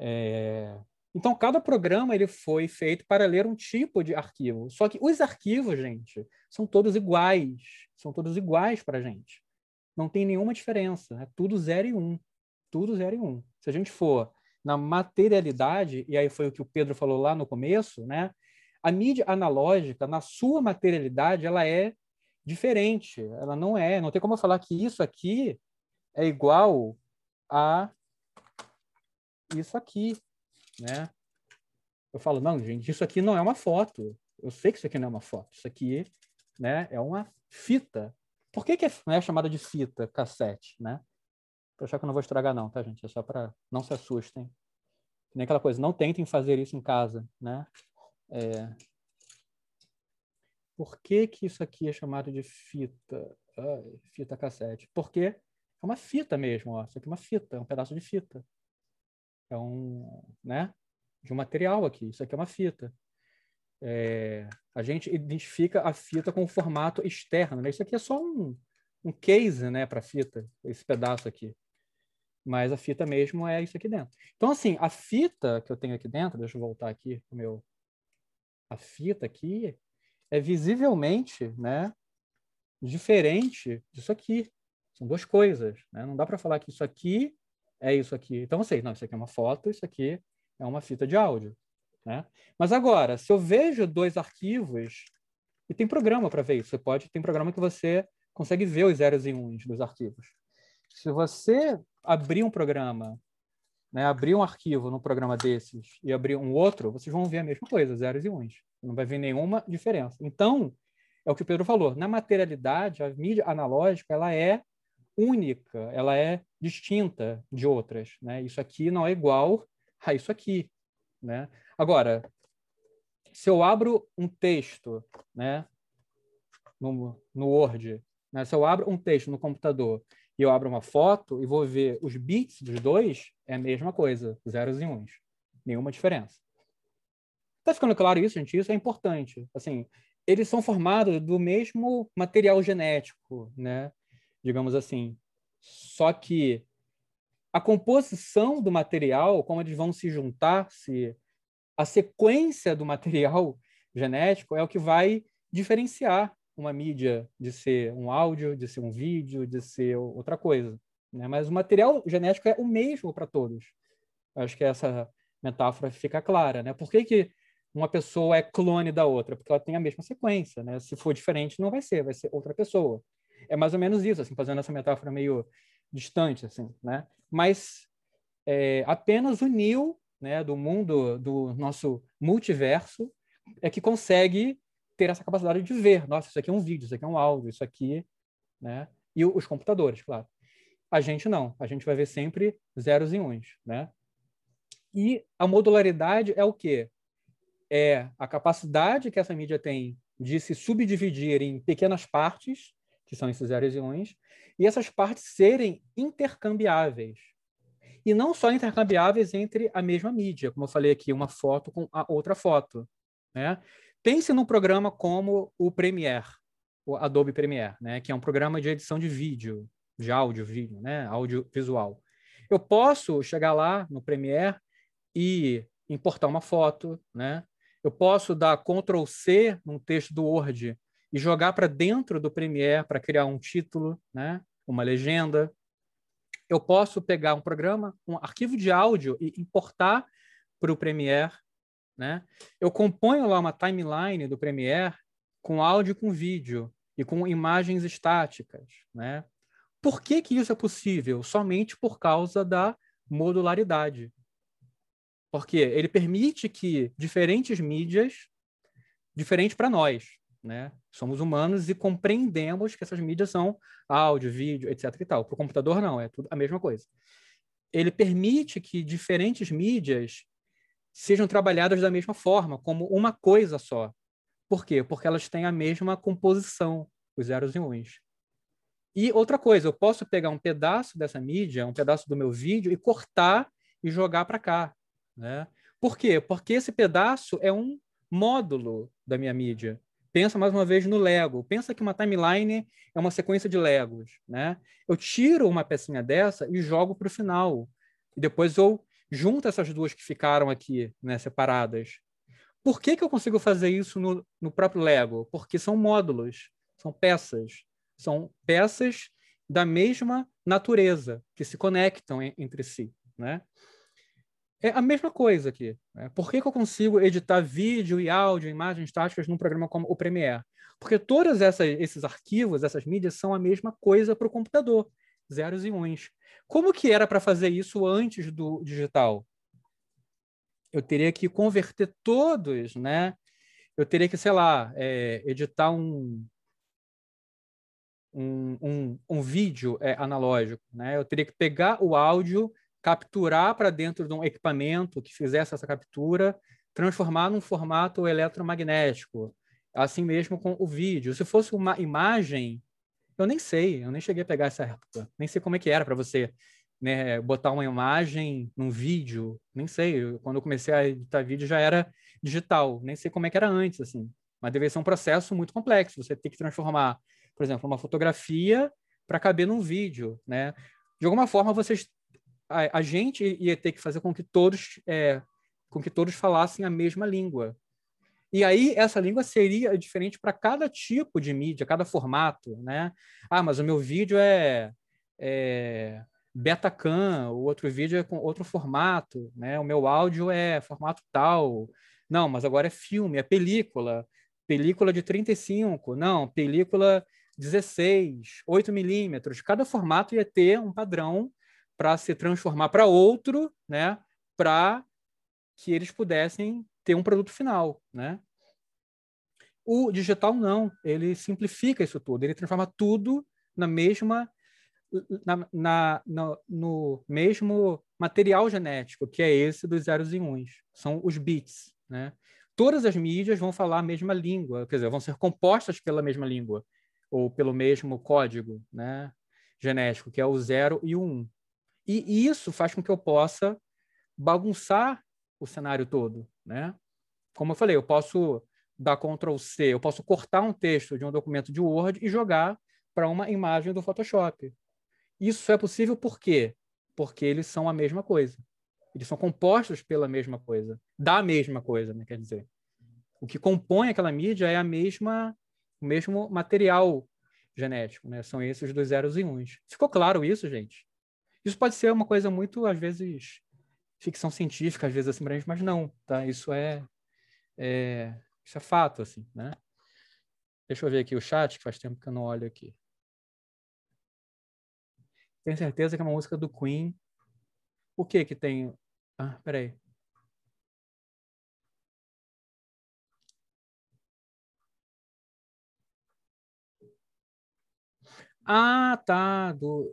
B: É... Então, cada programa ele foi feito para ler um tipo de arquivo. Só que os arquivos, gente, são todos iguais. São todos iguais para a gente. Não tem nenhuma diferença. É tudo 0 e 1. Um. Tudo 0 e 1. Um. Se a gente for na materialidade, e aí foi o que o Pedro falou lá no começo, né? A mídia analógica, na sua materialidade, ela é diferente. Ela não é. Não tem como eu falar que isso aqui é igual a isso aqui né? Eu falo, não, gente, isso aqui não é uma foto. Eu sei que isso aqui não é uma foto. Isso aqui, né, é uma fita. Por que, que é, não é chamada de fita cassete, né? Pra achar que eu não vou estragar não, tá, gente? É só para não se assustem. Nem aquela coisa, não tentem fazer isso em casa, né? É... Por que que isso aqui é chamado de fita? fita cassete? Porque É uma fita mesmo, ó. Isso aqui é uma fita, é um pedaço de fita. É um, né? De um material aqui. Isso aqui é uma fita. É, a gente identifica a fita com o formato externo, né? Isso aqui é só um, um case, né, para fita, esse pedaço aqui. Mas a fita mesmo é isso aqui dentro. Então, assim, a fita que eu tenho aqui dentro, deixa eu voltar aqui o meu. A fita aqui é visivelmente, né, diferente disso aqui. São duas coisas, né? Não dá para falar que isso aqui é isso aqui. Então, eu sei, não, isso aqui é uma foto, isso aqui é uma fita de áudio. Né? Mas agora, se eu vejo dois arquivos, e tem programa para ver isso, você pode, tem programa que você consegue ver os zeros e uns dos arquivos. Se você abrir um programa, né, abrir um arquivo no programa desses e abrir um outro, vocês vão ver a mesma coisa, zeros e uns. Não vai ver nenhuma diferença. Então, é o que o Pedro falou, na materialidade, a mídia analógica ela é única, ela é distinta de outras. Né? Isso aqui não é igual a isso aqui. Né? Agora, se eu abro um texto né, no, no Word, né, se eu abro um texto no computador e eu abro uma foto e vou ver os bits dos dois, é a mesma coisa, zeros e uns. Nenhuma diferença. Está ficando claro isso, gente? Isso é importante. Assim, eles são formados do mesmo material genético, né? Digamos assim. Só que a composição do material, como eles vão se juntar, se a sequência do material genético é o que vai diferenciar uma mídia de ser um áudio, de ser um vídeo, de ser outra coisa. Né? Mas o material genético é o mesmo para todos. Acho que essa metáfora fica clara. Né? Por que, que uma pessoa é clone da outra? Porque ela tem a mesma sequência. Né? Se for diferente, não vai ser, vai ser outra pessoa. É mais ou menos isso, assim, fazendo essa metáfora meio distante, assim, né? Mas é, apenas o Neo, né, do mundo do nosso multiverso, é que consegue ter essa capacidade de ver. Nossa, isso aqui é um vídeo, isso aqui é um áudio, isso aqui, né? E os computadores, claro. A gente não. A gente vai ver sempre zeros e uns, né? E a modularidade é o quê? É a capacidade que essa mídia tem de se subdividir em pequenas partes que são esses zeros e uns, e essas partes serem intercambiáveis. E não só intercambiáveis entre a mesma mídia, como eu falei aqui, uma foto com a outra foto. Né? Pense num programa como o Premiere, o Adobe Premiere, né? que é um programa de edição de vídeo, de áudio, vídeo, né? audiovisual. Eu posso chegar lá no Premiere e importar uma foto, né? Eu posso dar Ctrl C num texto do Word e jogar para dentro do Premiere para criar um título, né? uma legenda. Eu posso pegar um programa, um arquivo de áudio e importar para o Premiere. Né? Eu componho lá uma timeline do Premiere com áudio e com vídeo e com imagens estáticas. Né? Por que, que isso é possível? Somente por causa da modularidade. Porque ele permite que diferentes mídias, diferentes para nós, né? Somos humanos e compreendemos que essas mídias são áudio, vídeo, etc. e tal. Para o computador, não, é tudo a mesma coisa. Ele permite que diferentes mídias sejam trabalhadas da mesma forma, como uma coisa só. Por quê? Porque elas têm a mesma composição, os zeros e uns. E outra coisa, eu posso pegar um pedaço dessa mídia, um pedaço do meu vídeo, e cortar e jogar para cá. Né? Por quê? Porque esse pedaço é um módulo da minha mídia pensa mais uma vez no Lego. Pensa que uma timeline é uma sequência de Legos, né? Eu tiro uma pecinha dessa e jogo para o final. E depois eu junto essas duas que ficaram aqui, né, separadas. Por que, que eu consigo fazer isso no, no próprio Lego? Porque são módulos, são peças. São peças da mesma natureza, que se conectam entre si, né? É a mesma coisa aqui. Né? Por que, que eu consigo editar vídeo e áudio, imagens táticas num programa como o Premiere? Porque todos esses arquivos, essas mídias, são a mesma coisa para o computador, zeros e uns. Como que era para fazer isso antes do digital? Eu teria que converter todos, né? Eu teria que, sei lá, é, editar um, um, um, um vídeo é, analógico, né? Eu teria que pegar o áudio capturar para dentro de um equipamento que fizesse essa captura, transformar num formato eletromagnético, assim mesmo com o vídeo. Se fosse uma imagem, Eu nem sei, eu nem cheguei a pegar essa época. Nem sei como é que era para você né, botar uma imagem num vídeo. Nem sei. Quando eu comecei a editar vídeo já era digital. Nem sei como é que era antes, assim. Mas deve ser um processo muito complexo. Você tem que transformar, por exemplo, uma fotografia para caber num vídeo, né? De alguma forma, vocês, a, a gente ia ter que fazer com que todos, é, com que todos falassem a mesma língua. E aí essa língua seria diferente para cada tipo de mídia, cada formato, né? Ah, mas o meu vídeo é, é Betacam, o outro vídeo é com outro formato, né? O meu áudio é formato tal. Não, mas agora é filme, é película. Película de 35, não, película 16, 8 milímetros. Cada formato ia ter um padrão para se transformar para outro, né? Para que eles pudessem ter um produto final, né? O digital não, ele simplifica isso tudo, ele transforma tudo na mesma na, na no, no, mesmo material genético, que é esse dos zeros e uns, são os bits, né? Todas as mídias vão falar a mesma língua, quer dizer, vão ser compostas pela mesma língua ou pelo mesmo código, né? Genético, que é o zero e o um. E isso faz com que eu possa bagunçar o cenário todo, né? Como eu falei, eu posso dar Ctrl C, eu posso cortar um texto de um documento de Word e jogar para uma imagem do Photoshop. Isso é possível por quê? Porque eles são a mesma coisa. Eles são compostos pela mesma coisa, da mesma coisa, né? quer dizer. O que compõe aquela mídia é a mesma, o mesmo material genético, né? São esses dos zeros e uns. Ficou claro isso, gente? Isso pode ser uma coisa muito, às vezes, ficção científica, às vezes assim mas não, tá? Isso é, é, isso é fato, assim, né? Deixa eu ver aqui o chat, que faz tempo que eu não olho aqui. Tenho certeza que é uma música do Queen. O que que tem? Ah, peraí. Ah, tá. Do...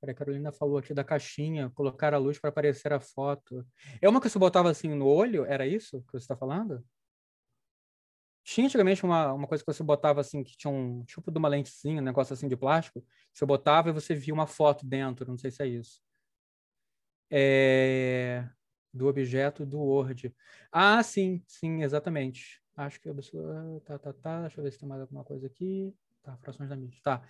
B: Peraí, a Carolina falou aqui da caixinha, colocar a luz para aparecer a foto. É uma que você botava assim no olho? Era isso que você está falando? Tinha antigamente uma, uma coisa que você botava assim, que tinha um tipo de uma lentezinha, um negócio assim de plástico. Você botava e você via uma foto dentro, não sei se é isso. É... Do objeto do Word. Ah, sim, sim, exatamente. Acho que a pessoa. Tá, tá, tá. Deixa eu ver se tem mais alguma coisa aqui. Tá, frações da mídia. Tá.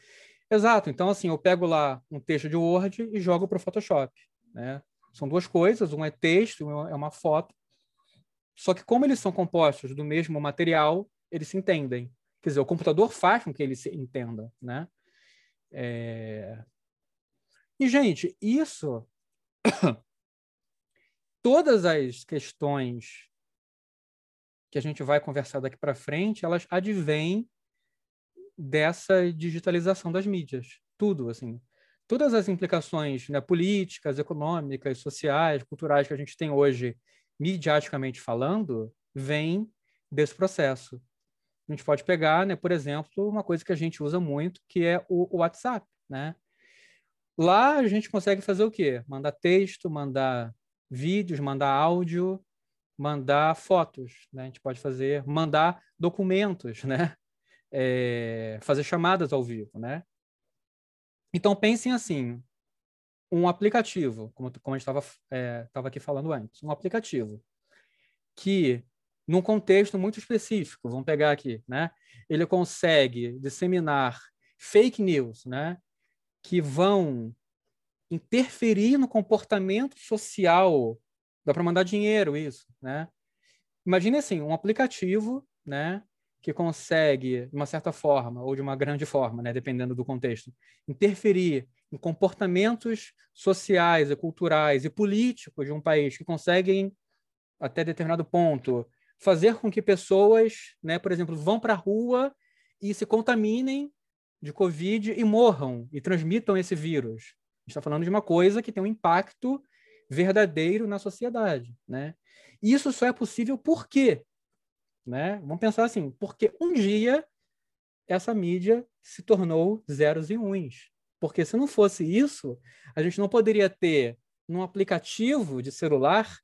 B: Exato. Então, assim, eu pego lá um texto de Word e jogo para o Photoshop. Né? São duas coisas, um é texto, um é uma foto. Só que como eles são compostos do mesmo material, eles se entendem. Quer dizer, o computador faz com que eles se entendam, né? É... E, gente, isso... [COUGHS] Todas as questões que a gente vai conversar daqui para frente, elas advêm dessa digitalização das mídias. Tudo, assim. Todas as implicações né, políticas, econômicas, sociais, culturais que a gente tem hoje, midiaticamente falando, vêm desse processo. A gente pode pegar, né, por exemplo, uma coisa que a gente usa muito, que é o, o WhatsApp, né? Lá a gente consegue fazer o quê? Mandar texto, mandar vídeos, mandar áudio, mandar fotos, né? A gente pode fazer, mandar documentos, [LAUGHS] né? É, fazer chamadas ao vivo, né? Então pensem assim, um aplicativo, como, como a gente estava é, aqui falando antes, um aplicativo que, num contexto muito específico, vamos pegar aqui, né? Ele consegue disseminar fake news, né? Que vão interferir no comportamento social. Dá para mandar dinheiro isso, né? Imagine assim, um aplicativo, né? Que consegue, de uma certa forma, ou de uma grande forma, né, dependendo do contexto, interferir em comportamentos sociais e culturais e políticos de um país que conseguem, até determinado ponto, fazer com que pessoas, né, por exemplo, vão para a rua e se contaminem de Covid e morram e transmitam esse vírus. A gente está falando de uma coisa que tem um impacto verdadeiro na sociedade. Né? Isso só é possível por quê? Né? Vamos pensar assim, porque um dia essa mídia se tornou zeros e uns. Porque se não fosse isso, a gente não poderia ter num aplicativo de celular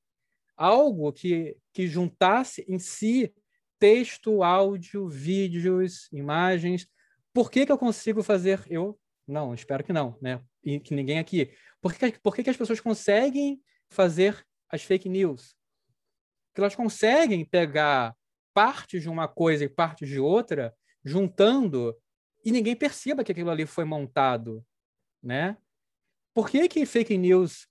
B: algo que, que juntasse em si texto, áudio, vídeos, imagens, Por que, que eu consigo fazer? Eu não, espero que não, né? E que ninguém aqui. Por que, por que, que as pessoas conseguem fazer as fake news? Que elas conseguem pegar partes de uma coisa e partes de outra, juntando, e ninguém perceba que aquilo ali foi montado, né? Por que, que fake news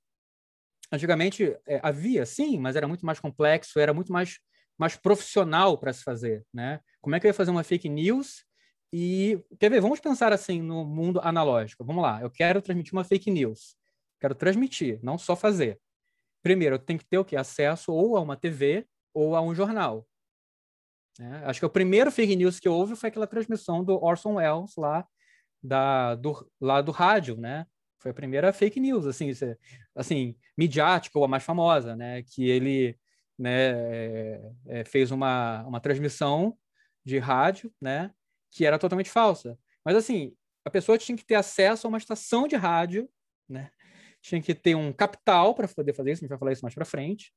B: antigamente é, havia, sim, mas era muito mais complexo, era muito mais, mais profissional para se fazer, né? Como é que eu ia fazer uma fake news e, quer ver, vamos pensar assim no mundo analógico. Vamos lá, eu quero transmitir uma fake news. Quero transmitir, não só fazer. Primeiro, eu tenho que ter o quê? Acesso ou a uma TV ou a um jornal. É, acho que o primeiro fake news que houve foi aquela transmissão do Orson Welles lá, da, do, lá do rádio, né? Foi a primeira fake news, assim, assim, midiática ou a mais famosa, né? Que ele né, é, é, fez uma, uma transmissão de rádio, né? Que era totalmente falsa. Mas, assim, a pessoa tinha que ter acesso a uma estação de rádio, né? Tinha que ter um capital para poder fazer isso, a gente vai falar isso mais para frente.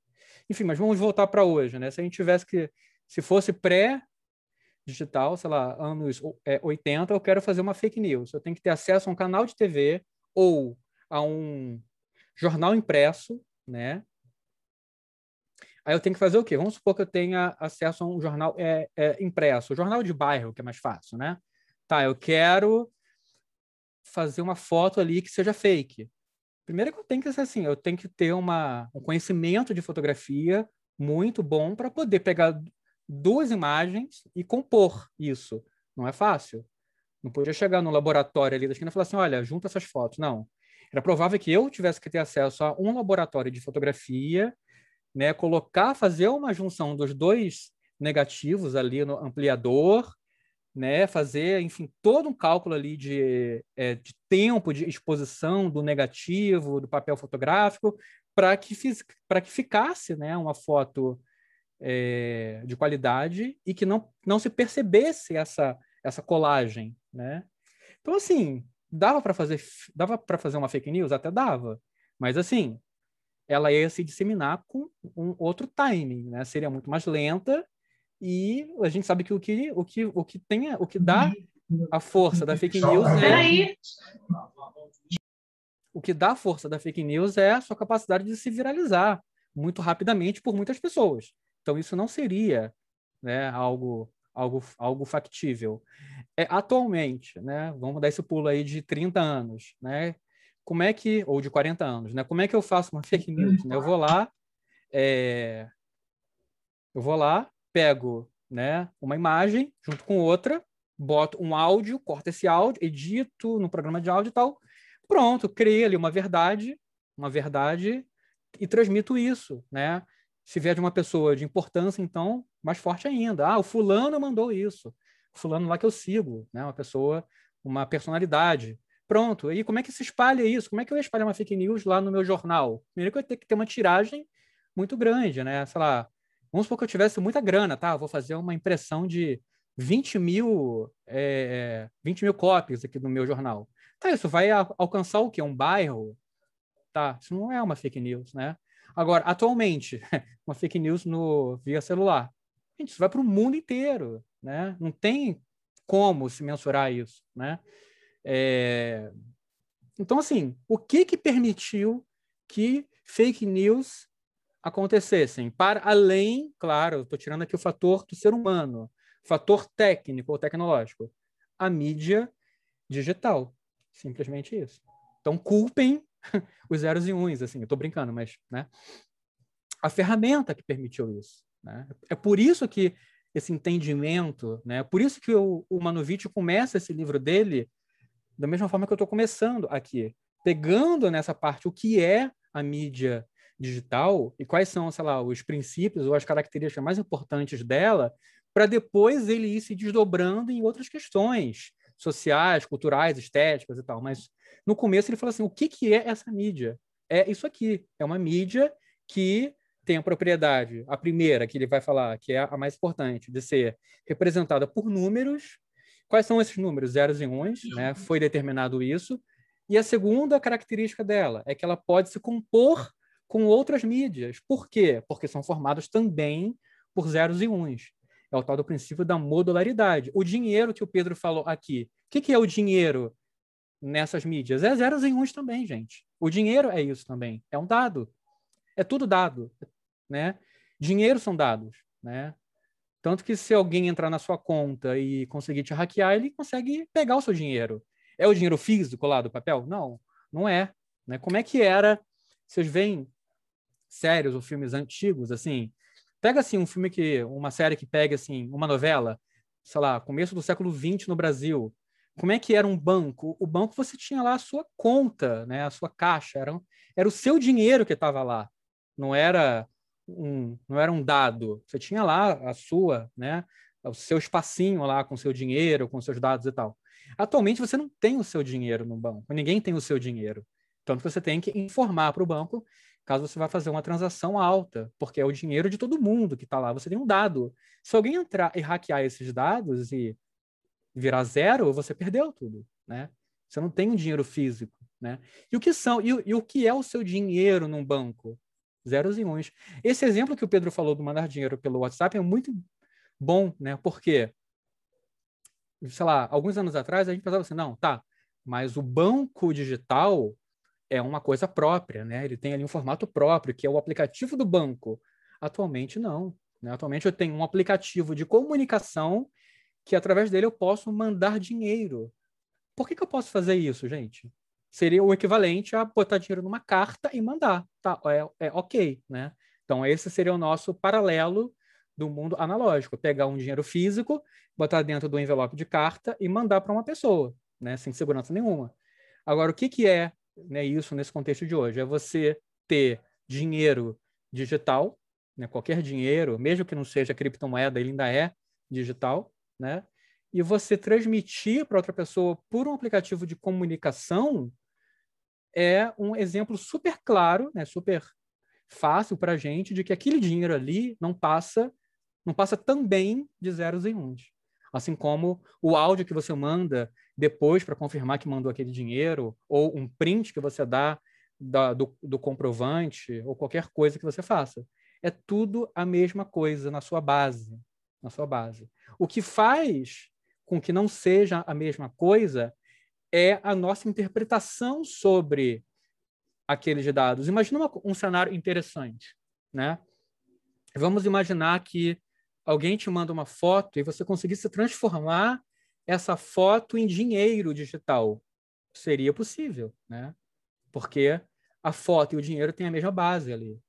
B: Enfim, mas vamos voltar para hoje, né? Se a gente tivesse que, se fosse pré digital, sei lá, anos é, 80, eu quero fazer uma fake news. Eu tenho que ter acesso a um canal de TV ou a um jornal impresso, né? Aí eu tenho que fazer o quê? Vamos supor que eu tenha acesso a um jornal é, é, impresso, jornal de bairro, que é mais fácil, né? Tá, eu quero fazer uma foto ali que seja fake. Primeiro que eu tenho que ser assim, eu tenho que ter uma, um conhecimento de fotografia muito bom para poder pegar duas imagens e compor isso. Não é fácil. Não podia chegar no laboratório ali da esquina e falar assim, olha, junta essas fotos. Não. Era provável que eu tivesse que ter acesso a um laboratório de fotografia, né, colocar, fazer uma junção dos dois negativos ali no ampliador, né, fazer, enfim, todo um cálculo ali de, é, de tempo de exposição do negativo, do papel fotográfico, para que, que ficasse né, uma foto é, de qualidade e que não, não se percebesse essa, essa colagem, né? Então, assim, dava para fazer, dava para fazer uma fake news? Até dava. Mas, assim, ela ia se disseminar com um outro timing, né? Seria muito mais lenta e a gente sabe que o que, o que, o que, tem, o que dá a força da fake news é... O que dá a força da fake news é a sua capacidade de se viralizar muito rapidamente por muitas pessoas. Então, isso não seria né, algo algo, algo factível. É, atualmente, né, vamos dar esse pulo aí de 30 anos, né, como é que, ou de 40 anos, né, como é que eu faço uma fake news? Né? Eu vou lá, é, eu vou lá, pego né, uma imagem junto com outra, boto um áudio, corto esse áudio, edito no programa de áudio e tal, pronto, criei ali uma verdade, uma verdade e transmito isso, né? Se vier de uma pessoa de importância, então, mais forte ainda. Ah, o fulano mandou isso. O fulano lá que eu sigo, né? Uma pessoa, uma personalidade. Pronto. E como é que se espalha isso? Como é que eu ia espalhar uma fake news lá no meu jornal? Primeiro que eu ia ter que ter uma tiragem muito grande, né? Sei lá, vamos supor que eu tivesse muita grana, tá? Vou fazer uma impressão de 20 mil, é, 20 mil cópias aqui no meu jornal. Tá, isso vai alcançar o quê? Um bairro? Tá, isso não é uma fake news, né? Agora, atualmente, [LAUGHS] uma fake news no, via celular. Gente, isso vai para o mundo inteiro, né? Não tem como se mensurar isso, né? É... Então, assim, o que que permitiu que fake news acontecessem? Para além, claro, estou tirando aqui o fator do ser humano, fator técnico ou tecnológico, a mídia digital. Simplesmente isso. Então, culpem [LAUGHS] os zeros e uns, assim, eu estou brincando, mas, né? A ferramenta que permitiu isso, né? É por isso que esse entendimento, né? É por isso que o, o Manovich começa esse livro dele da mesma forma que eu estou começando aqui, pegando nessa parte o que é a mídia digital e quais são, sei lá, os princípios ou as características mais importantes dela, para depois ele ir se desdobrando em outras questões sociais, culturais, estéticas e tal. Mas no começo ele falou assim: o que, que é essa mídia? É isso aqui. É uma mídia que tem a propriedade, a primeira que ele vai falar, que é a mais importante, de ser representada por números. Quais são esses números? Zeros e uns, né? Foi determinado isso. E a segunda característica dela é que ela pode se compor com outras mídias. Por quê? Porque são formadas também por zeros e uns. É o tal do princípio da modularidade. O dinheiro que o Pedro falou aqui. O que, que é o dinheiro nessas mídias? É zeros e uns também, gente. O dinheiro é isso também. É um dado. É tudo dado, né? Dinheiro são dados, né? Tanto que se alguém entrar na sua conta e conseguir te hackear, ele consegue pegar o seu dinheiro. É o dinheiro físico lá do papel? Não, não é. Né? Como é que era? Vocês veem séries ou filmes antigos, assim, pega assim um filme que, uma série que pega assim, uma novela, sei lá, começo do século XX no Brasil, como é que era um banco? O banco você tinha lá a sua conta, né? A sua caixa, era, era o seu dinheiro que estava lá. Não era um, não era um dado. Você tinha lá a sua, né? O seu espacinho lá com seu dinheiro, com seus dados e tal. Atualmente você não tem o seu dinheiro no banco. Ninguém tem o seu dinheiro. Tanto que você tem que informar para o banco caso você vá fazer uma transação alta, porque é o dinheiro de todo mundo que está lá. Você tem um dado. Se alguém entrar e hackear esses dados e virar zero, você perdeu tudo, né? Você não tem um dinheiro físico, né? E o que são e, e o que é o seu dinheiro num banco? Zeros e uns. Esse exemplo que o Pedro falou do mandar dinheiro pelo WhatsApp é muito bom, né? Porque sei lá, alguns anos atrás a gente pensava assim, não, tá, mas o banco digital é uma coisa própria, né? Ele tem ali um formato próprio, que é o aplicativo do banco. Atualmente, não. Né? Atualmente, eu tenho um aplicativo de comunicação que, através dele, eu posso mandar dinheiro. Por que, que eu posso fazer isso, gente? Seria o equivalente a botar dinheiro numa carta e mandar. Tá, é, é ok, né? Então, esse seria o nosso paralelo do mundo analógico. Pegar um dinheiro físico, botar dentro do envelope de carta e mandar para uma pessoa, né? Sem segurança nenhuma. Agora, o que, que é né, isso nesse contexto de hoje. É você ter dinheiro digital, né, qualquer dinheiro, mesmo que não seja criptomoeda, ele ainda é digital, né? E você transmitir para outra pessoa por um aplicativo de comunicação é um exemplo super claro, né, super fácil para a gente de que aquele dinheiro ali não passa não passa também de zeros e uns. Assim como o áudio que você manda depois para confirmar que mandou aquele dinheiro, ou um print que você dá da, do, do comprovante, ou qualquer coisa que você faça. É tudo a mesma coisa na sua base. Na sua base. O que faz com que não seja a mesma coisa é a nossa interpretação sobre aqueles dados. Imagina um cenário interessante, né? Vamos imaginar que alguém te manda uma foto e você conseguisse transformar essa foto em dinheiro digital. Seria possível, né? Porque a foto e o dinheiro têm a mesma base ali,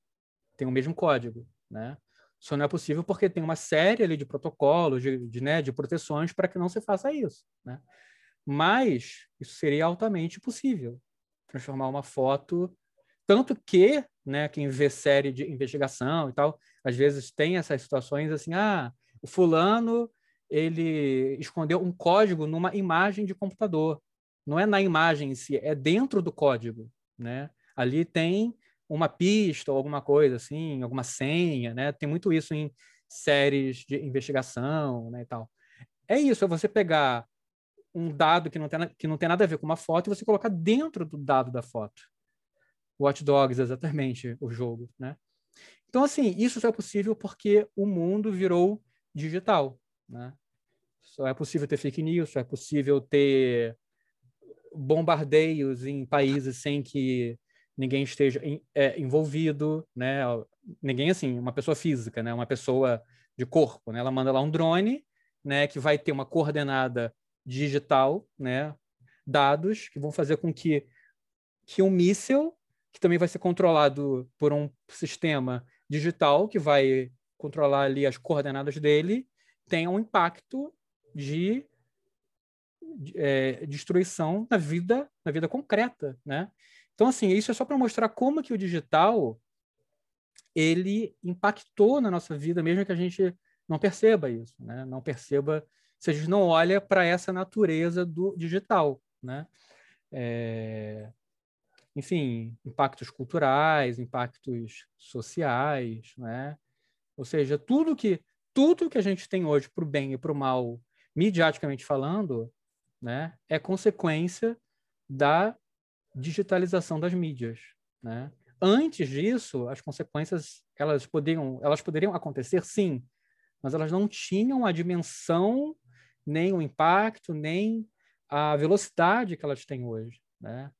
B: tem o mesmo código, né? Só não é possível porque tem uma série ali de protocolos, de, de, né, de proteções para que não se faça isso, né? Mas isso seria altamente possível, transformar uma foto tanto que, né, quem vê série de investigação e tal, às vezes tem essas situações assim, ah, o fulano ele escondeu um código numa imagem de computador. Não é na imagem em si, é dentro do código, né? Ali tem uma pista ou alguma coisa assim, alguma senha, né? Tem muito isso em séries de investigação, né, e tal. É isso, é você pegar um dado que não tem, que não tem nada a ver com uma foto e você colocar dentro do dado da foto. Watch Dogs, exatamente, o jogo, né? Então, assim, isso só é possível porque o mundo virou digital, né? Só é possível ter fake news, só é possível ter bombardeios em países sem que ninguém esteja é, envolvido, né? Ninguém assim, uma pessoa física, né? Uma pessoa de corpo, né? Ela manda lá um drone, né? Que vai ter uma coordenada digital, né? Dados que vão fazer com que que um míssil que também vai ser controlado por um sistema digital que vai controlar ali as coordenadas dele, tem um impacto de, de é, destruição na vida, na vida concreta, né? Então, assim, isso é só para mostrar como que o digital ele impactou na nossa vida, mesmo que a gente não perceba isso, né? Não perceba, se a gente não olha para essa natureza do digital, né? É enfim, impactos culturais, impactos sociais, né? Ou seja, tudo que tudo que a gente tem hoje para o bem e para o mal, midiaticamente falando, né, é consequência da digitalização das mídias, né? Antes disso, as consequências elas poderiam elas poderiam acontecer sim, mas elas não tinham a dimensão, nem o impacto, nem a velocidade que elas têm hoje, né?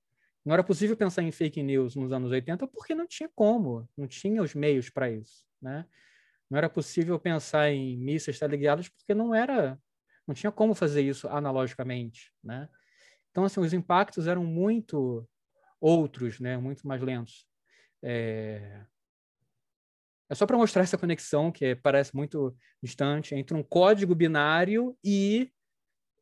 B: Não era possível pensar em fake news nos anos 80 porque não tinha como, não tinha os meios para isso, né? Não era possível pensar em mísseis teleguiados porque não era, não tinha como fazer isso analogicamente, né? Então, assim, os impactos eram muito outros, né? Muito mais lentos. É, é só para mostrar essa conexão que parece muito distante entre um código binário e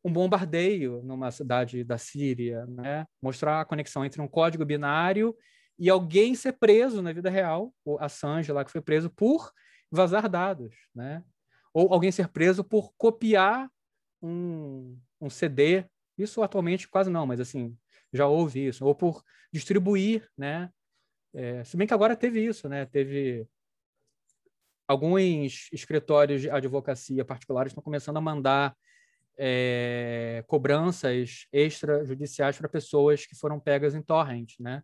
B: um bombardeio numa cidade da Síria, né? Mostrar a conexão entre um código binário e alguém ser preso na vida real, o Assange lá que foi preso por vazar dados, né? Ou alguém ser preso por copiar um, um CD. Isso atualmente quase não, mas assim já houve isso. Ou por distribuir, né? É, se bem que agora teve isso, né? Teve alguns escritórios de advocacia particulares estão começando a mandar é, cobranças extrajudiciais para pessoas que foram pegas em torrent, né?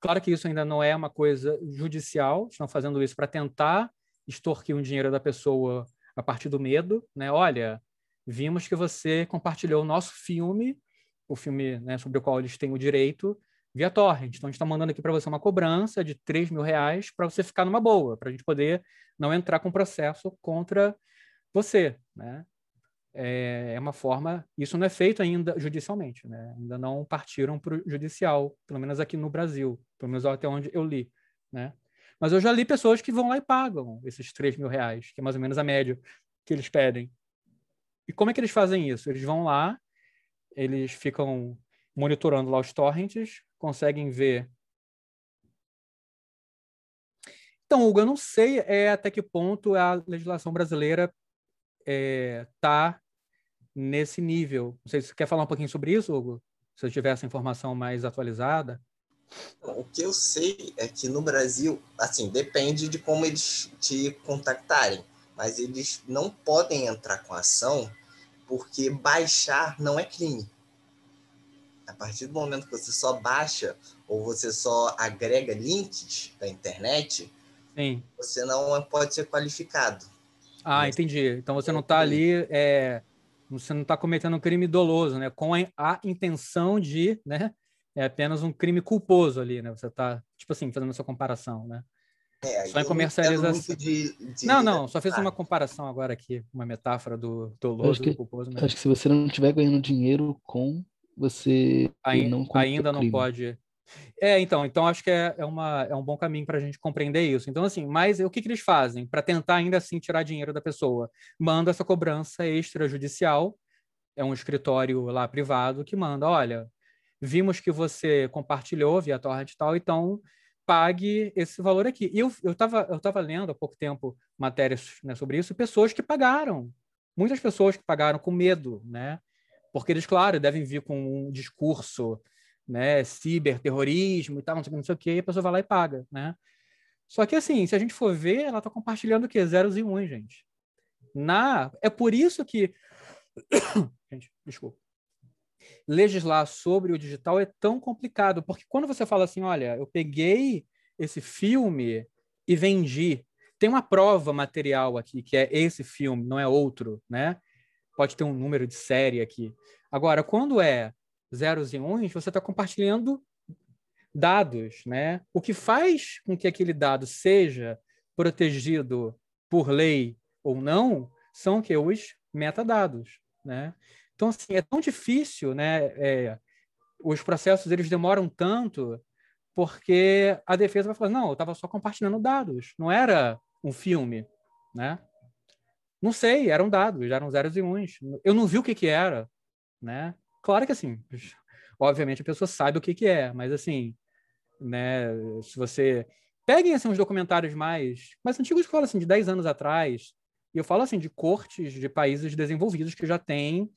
B: Claro que isso ainda não é uma coisa judicial, estão fazendo isso para tentar extorquir um dinheiro da pessoa a partir do medo, né? Olha, vimos que você compartilhou o nosso filme, o filme né, sobre o qual eles têm o direito, via torrent. Então, a gente está mandando aqui para você uma cobrança de 3 mil reais para você ficar numa boa, para a gente poder não entrar com processo contra você, né? É, é uma forma. Isso não é feito ainda judicialmente, né? Ainda não partiram para o judicial, pelo menos aqui no Brasil, pelo menos até onde eu li, né? Mas eu já li pessoas que vão lá e pagam esses 3 mil reais, que é mais ou menos a média que eles pedem. E como é que eles fazem isso? Eles vão lá, eles ficam monitorando lá os torrents, conseguem ver. Então, Hugo, eu não sei é, até que ponto a legislação brasileira está é, tá nesse nível. Não sei se você quer falar um pouquinho sobre isso, Hugo? Se eu tiver essa informação mais atualizada.
H: O que eu sei é que no Brasil, assim, depende de como eles te contactarem, mas eles não podem entrar com ação porque baixar não é crime. A partir do momento que você só baixa ou você só agrega links da internet,
B: Sim.
H: você não pode ser qualificado.
B: Ah, entendi. Então você não está ali é, você não está cometendo um crime doloso, né? Com a, intenção de, né? É apenas um crime culposo ali, né? Você está, tipo assim, fazendo essa comparação, né?
H: É,
B: só em comercialização. De, de... Não, não, só fiz uma comparação agora aqui, uma metáfora do doloso
C: e
B: culposo.
C: Acho que se você não estiver ganhando dinheiro com, você não
B: ainda não pode. É, então, então acho que é, é, uma, é um bom caminho para a gente compreender isso. Então, assim, mas o que, que eles fazem para tentar ainda assim tirar dinheiro da pessoa? Manda essa cobrança extrajudicial, é um escritório lá privado que manda, olha, vimos que você compartilhou via torrent e tal, então pague esse valor aqui. E eu estava eu tava lendo há pouco tempo matérias né, sobre isso, pessoas que pagaram, muitas pessoas que pagaram com medo, né? Porque eles, claro, devem vir com um discurso né, ciberterrorismo e tal, não sei, não sei o que, a pessoa vai lá e paga, né? Só que assim, se a gente for ver, ela está compartilhando o quê? Zeros e uns, gente. Na... É por isso que. [COUGHS] gente, desculpa. Legislar sobre o digital é tão complicado, porque quando você fala assim, olha, eu peguei esse filme e vendi, tem uma prova material aqui, que é esse filme, não é outro, né? Pode ter um número de série aqui. Agora, quando é zeros e uns, você está compartilhando dados, né? O que faz com que aquele dado seja protegido por lei ou não são que os metadados, né? Então assim é tão difícil, né? É, os processos eles demoram tanto porque a defesa vai falar não, eu estava só compartilhando dados, não era um filme, né? Não sei, eram dados, eram zeros e uns. Eu não vi o que que era, né? Claro que assim, obviamente a pessoa sabe o que, que é, mas assim, né, se você peguem assim uns documentários mais mais antigos que falam assim de 10 anos atrás, e eu falo assim de cortes de países desenvolvidos que já têm,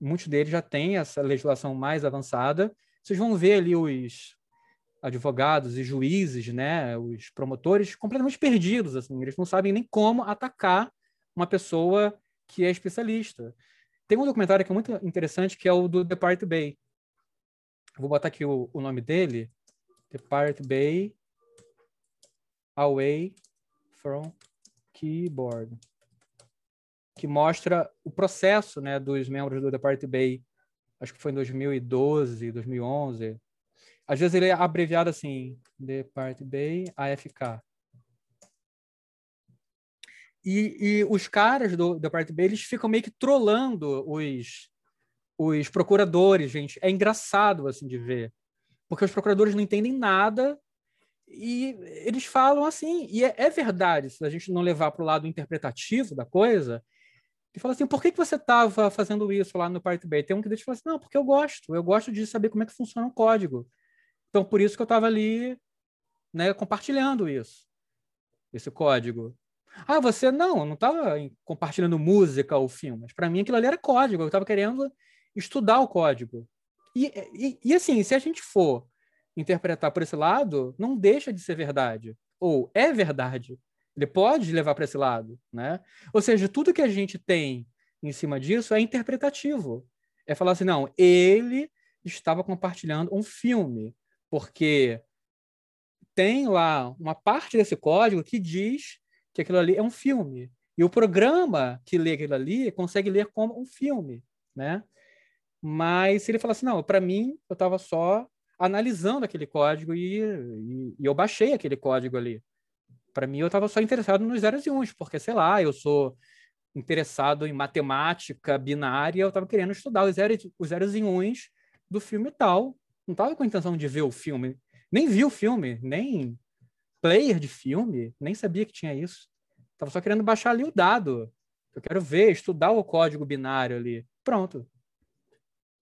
B: muitos deles já têm essa legislação mais avançada. Vocês vão ver ali os advogados e juízes, né, os promotores completamente perdidos assim, eles não sabem nem como atacar uma pessoa que é especialista. Tem um documentário que é muito interessante, que é o do Depart Bay. Vou botar aqui o, o nome dele. Depart Bay Away from Keyboard. que mostra o processo né, dos membros do The Party Bay. Acho que foi em 2012, 2011. Às vezes ele é abreviado assim, The Party Bay AFK. E, e os caras do The Party Bay, eles ficam meio que trolando os, os procuradores, gente. É engraçado, assim, de ver. Porque os procuradores não entendem nada e eles falam assim, e é, é verdade, se a gente não levar para o lado interpretativo da coisa, e fala assim, por que, que você estava fazendo isso lá no Pirate Bay? Tem um que deixa falar assim, não, porque eu gosto, eu gosto de saber como é que funciona o código. Então, por isso que eu estava ali né, compartilhando isso, esse código. Ah, você não, não estava compartilhando música ou filmes. Para mim, aquilo ali era código, eu estava querendo estudar o código. E, e, e assim, se a gente for interpretar por esse lado, não deixa de ser verdade. Ou é verdade. Ele pode levar para esse lado, né? Ou seja, tudo que a gente tem em cima disso é interpretativo. É falar assim, não, ele estava compartilhando um filme, porque tem lá uma parte desse código que diz que aquilo ali é um filme. E o programa que lê aquilo ali consegue ler como um filme, né? Mas se ele falar assim, não, para mim, eu estava só analisando aquele código e, e, e eu baixei aquele código ali. Para mim, eu estava só interessado nos zeros e uns, porque, sei lá, eu sou interessado em matemática binária, eu estava querendo estudar os zeros, os zeros e uns do filme tal. Não estava com a intenção de ver o filme. Nem vi o filme, nem player de filme, nem sabia que tinha isso. Estava só querendo baixar ali o dado. Eu quero ver, estudar o código binário ali. Pronto.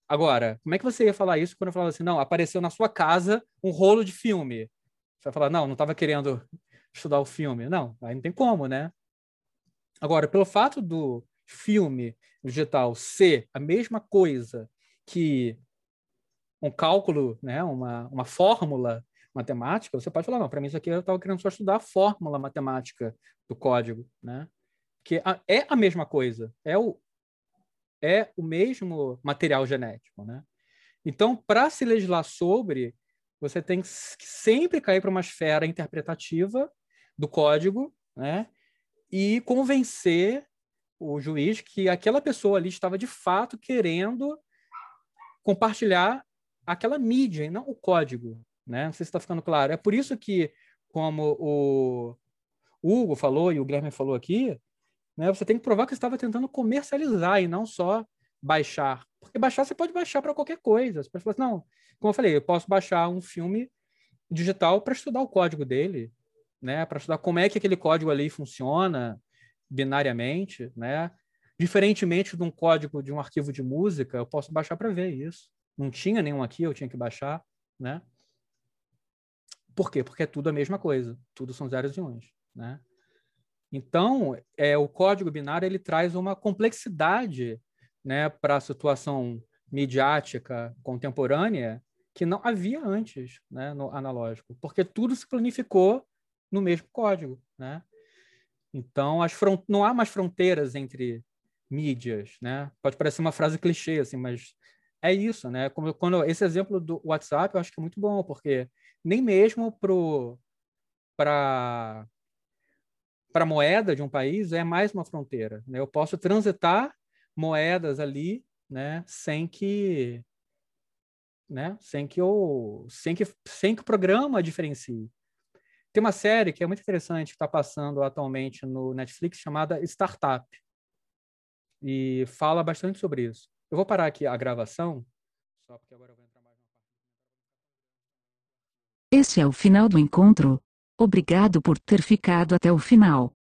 B: Agora, como é que você ia falar isso quando eu falava assim, não, apareceu na sua casa um rolo de filme? Você vai falar, não, não estava querendo estudar o filme. Não, aí não tem como, né? Agora, pelo fato do filme digital ser a mesma coisa que um cálculo, né, uma, uma fórmula matemática, você pode falar, não, para mim isso aqui eu estava querendo só estudar a fórmula matemática do código, né? Que é a mesma coisa, é o, é o mesmo material genético, né? Então, para se legislar sobre, você tem que sempre cair para uma esfera interpretativa do código, né? E convencer o juiz que aquela pessoa ali estava de fato querendo compartilhar aquela mídia, e não o código, né? Não sei se está ficando claro. É por isso que, como o Hugo falou e o Guilherme falou aqui, né? Você tem que provar que você estava tentando comercializar e não só baixar. Porque baixar você pode baixar para qualquer coisa. Você pode falar assim, não, como eu falei, eu posso baixar um filme digital para estudar o código dele, né? Para estudar como é que aquele código ali funciona binariamente, né? Diferentemente de um código de um arquivo de música, eu posso baixar para ver isso. Não tinha nenhum aqui, eu tinha que baixar, né? Por quê? Porque é tudo a mesma coisa. Tudo são zeros e uns, né? Então, é, o código binário ele traz uma complexidade né, para a situação midiática contemporânea que não havia antes né, no analógico, porque tudo se planificou no mesmo código. Né? Então, as não há mais fronteiras entre mídias. Né? Pode parecer uma frase clichê, assim, mas é isso. Né? Como, quando, esse exemplo do WhatsApp eu acho que é muito bom, porque nem mesmo para para moeda de um país é mais uma fronteira. Né? Eu posso transitar moedas ali, né, sem que né, sem que o sem que sem que o programa diferencie. Tem uma série que é muito interessante que está passando atualmente no Netflix chamada Startup e fala bastante sobre isso. Eu vou parar aqui a gravação só porque agora eu vou entrar mais na parte.
A: Esse é o final do encontro. Obrigado por ter ficado até o final.